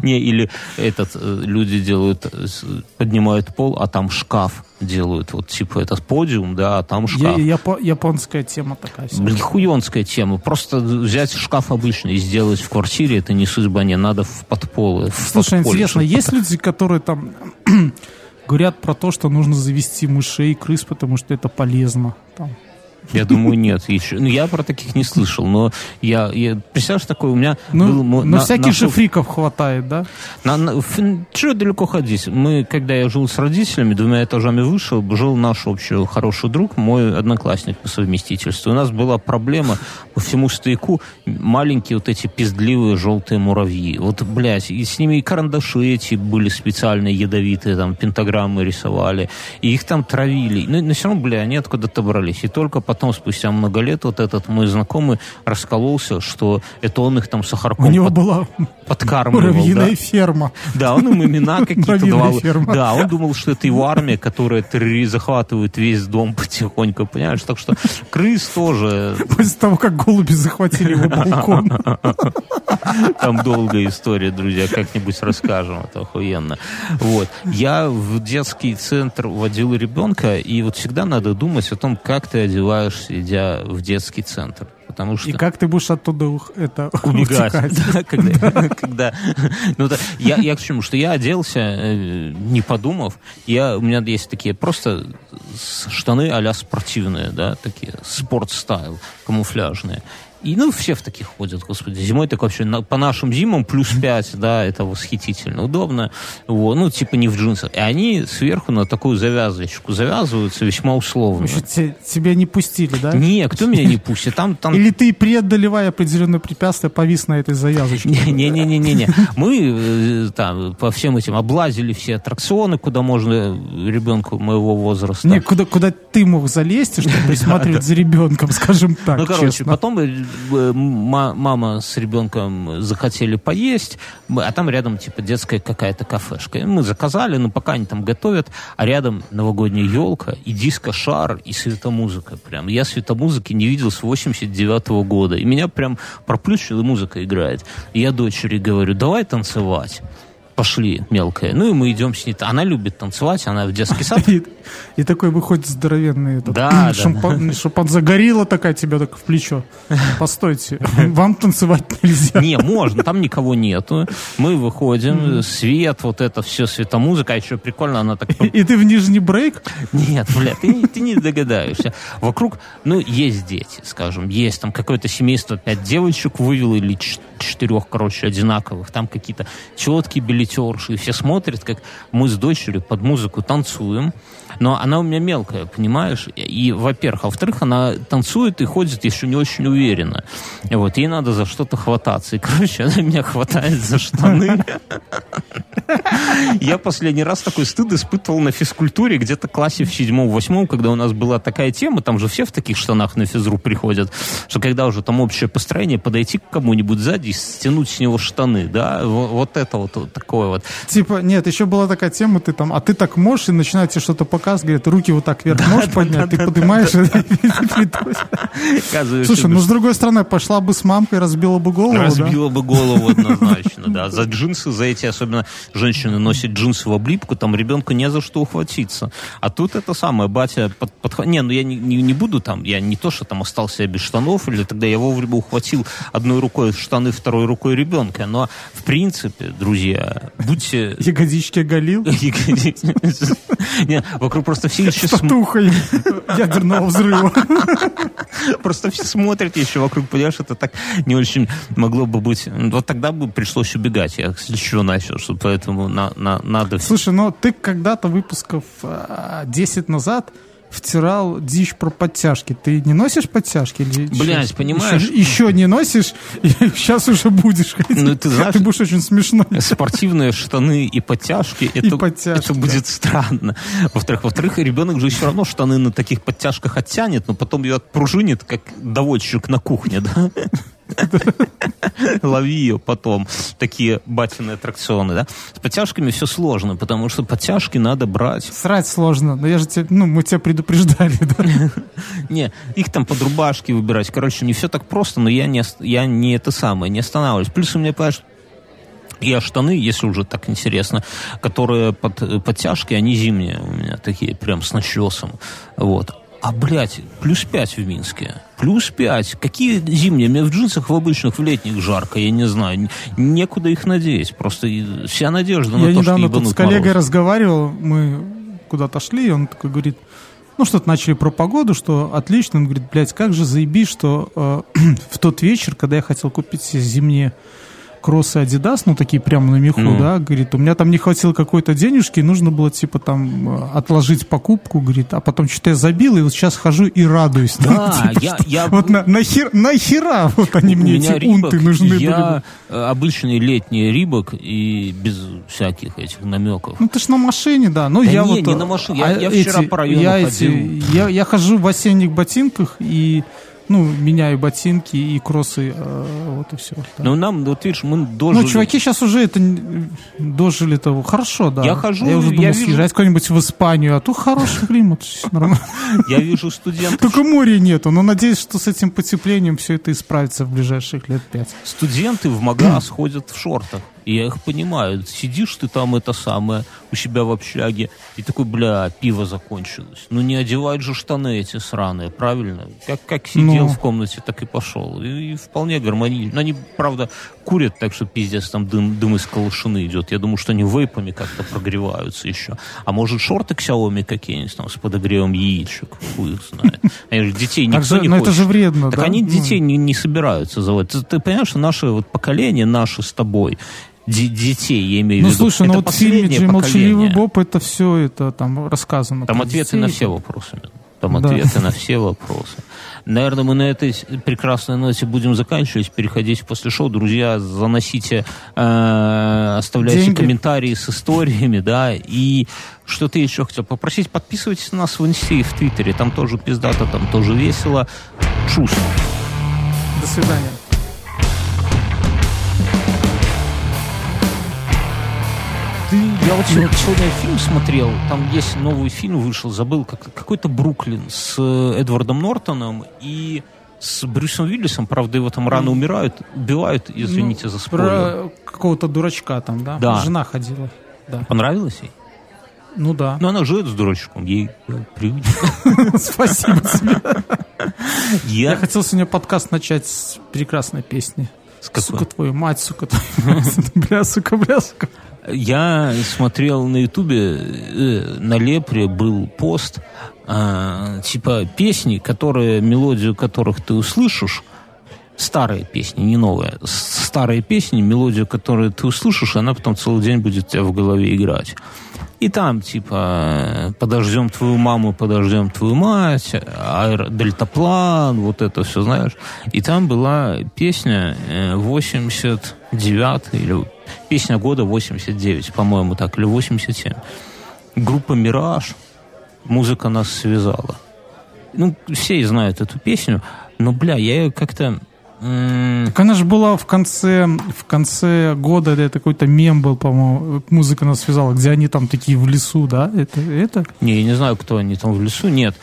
Не, или этот, э, люди делают, поднимают пол, а там шкаф делают. Вот типа этот подиум, да, а там шкаф. Я- япо- Японская тема такая. вся. Блин, хуёнская тема. Просто взять шкаф обычный и сделать в квартире, это не судьба, не надо в подполы. в Слушай, подполье, интересно, есть люди, которые там *clears throat* говорят про то, что нужно завести мышей и крыс, потому что это полезно. Там. Я думаю, нет. Еще. Ну, я про таких не слышал, но я, я представляешь, такой у меня Ну, был... но на- всяких нашел- же фриков хватает, да? На, на, ф- чего далеко ходить? Мы, когда я жил с родителями, двумя этажами выше, жил наш общий хороший друг, мой одноклассник по совместительству. У нас была проблема по всему стояку маленькие вот эти пиздливые желтые муравьи. Вот, блядь, и с ними и карандаши эти были специальные, ядовитые, там, пентаграммы рисовали, и их там травили. Ну, но все равно, бля, они откуда-то брались. И только потом, спустя много лет, вот этот мой знакомый раскололся, что это он их там сахарком У него под- была подкармливал. муравьиная да. ферма. Да, он им имена *laughs* какие-то давал. ферма. Да, он думал, что это его армия, которая террори- захватывает весь дом *laughs* потихоньку, понимаешь? Так что крыс тоже, После того, как голуби захватили его балкон. *laughs* там долгая история, друзья, как-нибудь расскажем, это охуенно. Вот. Я в детский центр водил ребенка, и вот всегда надо думать о том, как ты одеваешься, идя в детский центр. Потому что... И как ты будешь оттуда ух- это *laughs* убегать. Да, *laughs* когда, *laughs* когда- ну, да, я, я к чему? Что я оделся, э, не подумав. Я, у меня есть такие просто штаны а спортивные, да, такие, спорт-стайл, камуфляжные. И, ну, все в таких ходят, господи. Зимой так вообще на, по нашим зимам плюс 5, да, это восхитительно, удобно. Вот, ну, типа не в джинсах. И они сверху на такую завязочку завязываются весьма условно. Еще те- тебя не пустили, да? Не, кто меня не пустит? Там, там Или ты, преодолевая определенное препятствие, повис на этой завязочке? Не-не-не-не-не. Мы э, там по всем этим облазили все аттракционы, куда можно ребенку моего возраста. Не, куда, куда ты мог залезть, чтобы *laughs* присматривать за ребенком, скажем так, Ну, короче, потом э, мама с ребенком захотели поесть, а там рядом, типа, детская какая-то кафешка. И Мы заказали, но пока они там готовят, а рядом новогодняя елка и диско-шар, и светомузыка. Прям. Я светомузыки не видел с 89 года. И меня прям проплющило, и музыка играет. И я дочери говорю, давай танцевать. Пошли, мелкая. Ну, и мы идем с ней. Она любит танцевать, она в детский сад И, и такой выходит здоровенный этот, Да, *clears throat* да. шампан, шампан загорела такая тебя так в плечо. *laughs* Постойте, *laughs* вам танцевать нельзя. Не, можно, там никого нету. Мы выходим, свет, вот это все, светомузыка, а еще прикольно, она так... И ты в нижний брейк? Нет, бля, ты, не- ты не догадаешься. Вокруг, ну, есть дети, скажем, есть там какое-то семейство, пять девочек вывело или четырех, короче, одинаковых, там какие-то четкие билетерши, и все смотрят, как мы с дочерью под музыку танцуем, но она у меня мелкая, понимаешь? И, во-первых, а во-вторых, она танцует и ходит еще не очень уверенно. И вот, ей надо за что-то хвататься. И, короче, она меня хватает за штаны. Я последний раз такой стыд испытывал на физкультуре где-то классе в седьмом-восьмом, когда у нас была такая тема, там же все в таких штанах на физру приходят, что когда уже там общее построение, подойти к кому-нибудь сзади и стянуть с него штаны, да, вот это вот, вот такое вот. Типа, нет, еще была такая тема, ты там, а ты так можешь, и начинают тебе что-то показывать, говорят, руки вот так вверх можешь поднять, ты поднимаешь, Слушай, ну с другой стороны, пошла бы с мамкой, разбила бы голову, да? Разбила бы голову однозначно, да. За джинсы, за эти, особенно женщины носят джинсы в облипку, там ребенку не за что ухватиться. А тут это самое, батя под, Не, ну я не, не, не буду там, я не то, что там остался без штанов, или тогда я вовремя ухватил одной рукой штаны, второй рукой ребенка. Но, в принципе, друзья, будьте... Ягодички оголил, *laughs* Не, Вокруг просто все еще с татухой ядерного взрыва. Просто все смотрят еще вокруг, понимаешь, это так не очень могло бы быть. Вот тогда бы пришлось убегать. Я с чего начал, что поэтому на, на, надо... Слушай, ну ты когда-то выпусков а, 10 назад втирал дичь про подтяжки. Ты не носишь подтяжки? Или Блядь, еще- понимаешь? Еще, еще не носишь, и *laughs* сейчас уже будешь. Ну, ты знаешь- ты будешь очень смешной. спортивные штаны и подтяжки, это, подтяжки, это будет странно. Во-вторых, во-вторых, ребенок же все равно штаны на таких подтяжках оттянет, но потом ее отпружинит, как доводчик на кухне, да? *laughs* Лови ее потом. Такие батиные аттракционы, да? С подтяжками все сложно, потому что подтяжки надо брать. Срать сложно, но я же тебе, ну, мы тебя предупреждали, да? *laughs* Не, их там под рубашки выбирать. Короче, не все так просто, но я не, я не это самое, не останавливаюсь. Плюс у меня, понимаешь, я штаны, если уже так интересно, которые под э, подтяжки, они зимние у меня такие, прям с начесом. Вот. А, блядь, плюс 5 в Минске. Плюс 5. Какие зимние? Мне в джинсах в обычных, в летних жарко, я не знаю. Некуда их надеть. Просто вся надежда на Я то, что недавно тут с коллегой мороз. разговаривал, мы куда-то шли, и он такой говорит, ну, что-то начали про погоду, что отлично. Он говорит, блядь, как же заебись, что э, *clears throat* в тот вечер, когда я хотел купить себе зимние кроссы Adidas, ну, такие прямо на меху, Ну. да, говорит, у меня там не хватило какой-то денежки, нужно было, типа, там, э, отложить покупку, говорит, а потом что-то я забил, и вот сейчас хожу и радуюсь. *laughs* Да, Типа, я- что я- Вот на, нахер, нахера вот они У мне, эти унты Рибок, нужны были. Я э, обычный летний рибок и без всяких этих намеков. Ну ты ж на машине, да. Ну Да я не, вот. не на машине. Я- а я вчера по району я ходил. я, я хожу в осенних ботинках и ну меняю ботинки и кроссы, э, вот и все. Но нам, вот видишь, мы дожили. Ну, чуваки сейчас уже это дожили того. Хорошо, да. Я хожу, Я уже я думал вижу- съезжать куда-нибудь в Испанию, а то хороший климат. *laughs* нормально. Я вижу студентов, Только моря нету, но надеюсь, что с этим потеплением все это исправится в ближайших лет пять. студенты в магаз ходят в шортах. И я их понимаю. Сидишь ты там, это самое, у себя в общаге, и такой, бля, пиво закончилось. Ну не одевают же штаны эти сраные, правильно? Как, как сидел Ну. в комнате, так и пошел. И, и вполне гармонично. Но они, правда, курят так, что пиздец, там дым, дым из колышины идет. Я думаю, что они вейпами как-то прогреваются еще. А может, шорты Xiaomi какие-нибудь там с подогревом яичек? Хуй их знает. Они же детей никто не но это хочет. же вредно, Так они Ну. детей не, собираются заводить. Ты, понимаешь, что наше вот поколение, наше с тобой, детей, я имею в Ну виду, слушай, ну вот в фильме «Джей Молчаливый. Боб» это все это там рассказано. Там ответы на детей. все вопросы. Там Да. ответы на все вопросы. Наверное, мы на этой прекрасной ноте будем заканчивать, переходить после шоу. Друзья, заносите, э, оставляйте Деньги. комментарии с историями, да, и что ты еще хотел попросить, подписывайтесь на нас в Инсте и в Твиттере, там тоже пиздато, там тоже весело. Чус. До свидания. Ты, я вот сегодня, сегодня фильм смотрел, там есть новый фильм вышел, забыл, как, какой-то Бруклин с э, Эдвардом Нортоном и с Брюсом Уиллисом, правда, его там рано умирают, убивают, извините за спойлер. Ну, Про какого-то дурачка там, да? Да. Жена ходила. Да. Понравилось ей? Ну да. Ну, она живет с дурачком, ей привычно. *laughs* Спасибо тебе. Я хотел сегодня подкаст начать с прекрасной песни. Сука твою мать, сука твою мать. *laughs* Бля, сука, бля, сука. Я смотрел на Ютубе, э, на Лепре был пост, а, типа песни, которые, мелодию которых ты услышишь, старые песни, не новые, старые песни, мелодию, которую ты услышишь, она потом целый день будет у тебя в голове играть. И там, типа, подождем твою маму, подождем твою мать, аэро- вот это все, знаешь. И там была песня э, 89 или песня года 89, по-моему, так, или 87. Группа «Мираж», музыка нас связала. Ну, все знают эту песню, но, бля, я ее как-то... Так она же была в конце, в конце года, это какой-то мем был, по-моему, музыка нас связала, где они там такие в лесу, да? Это, это? Не, я не знаю, кто они там в лесу, нет.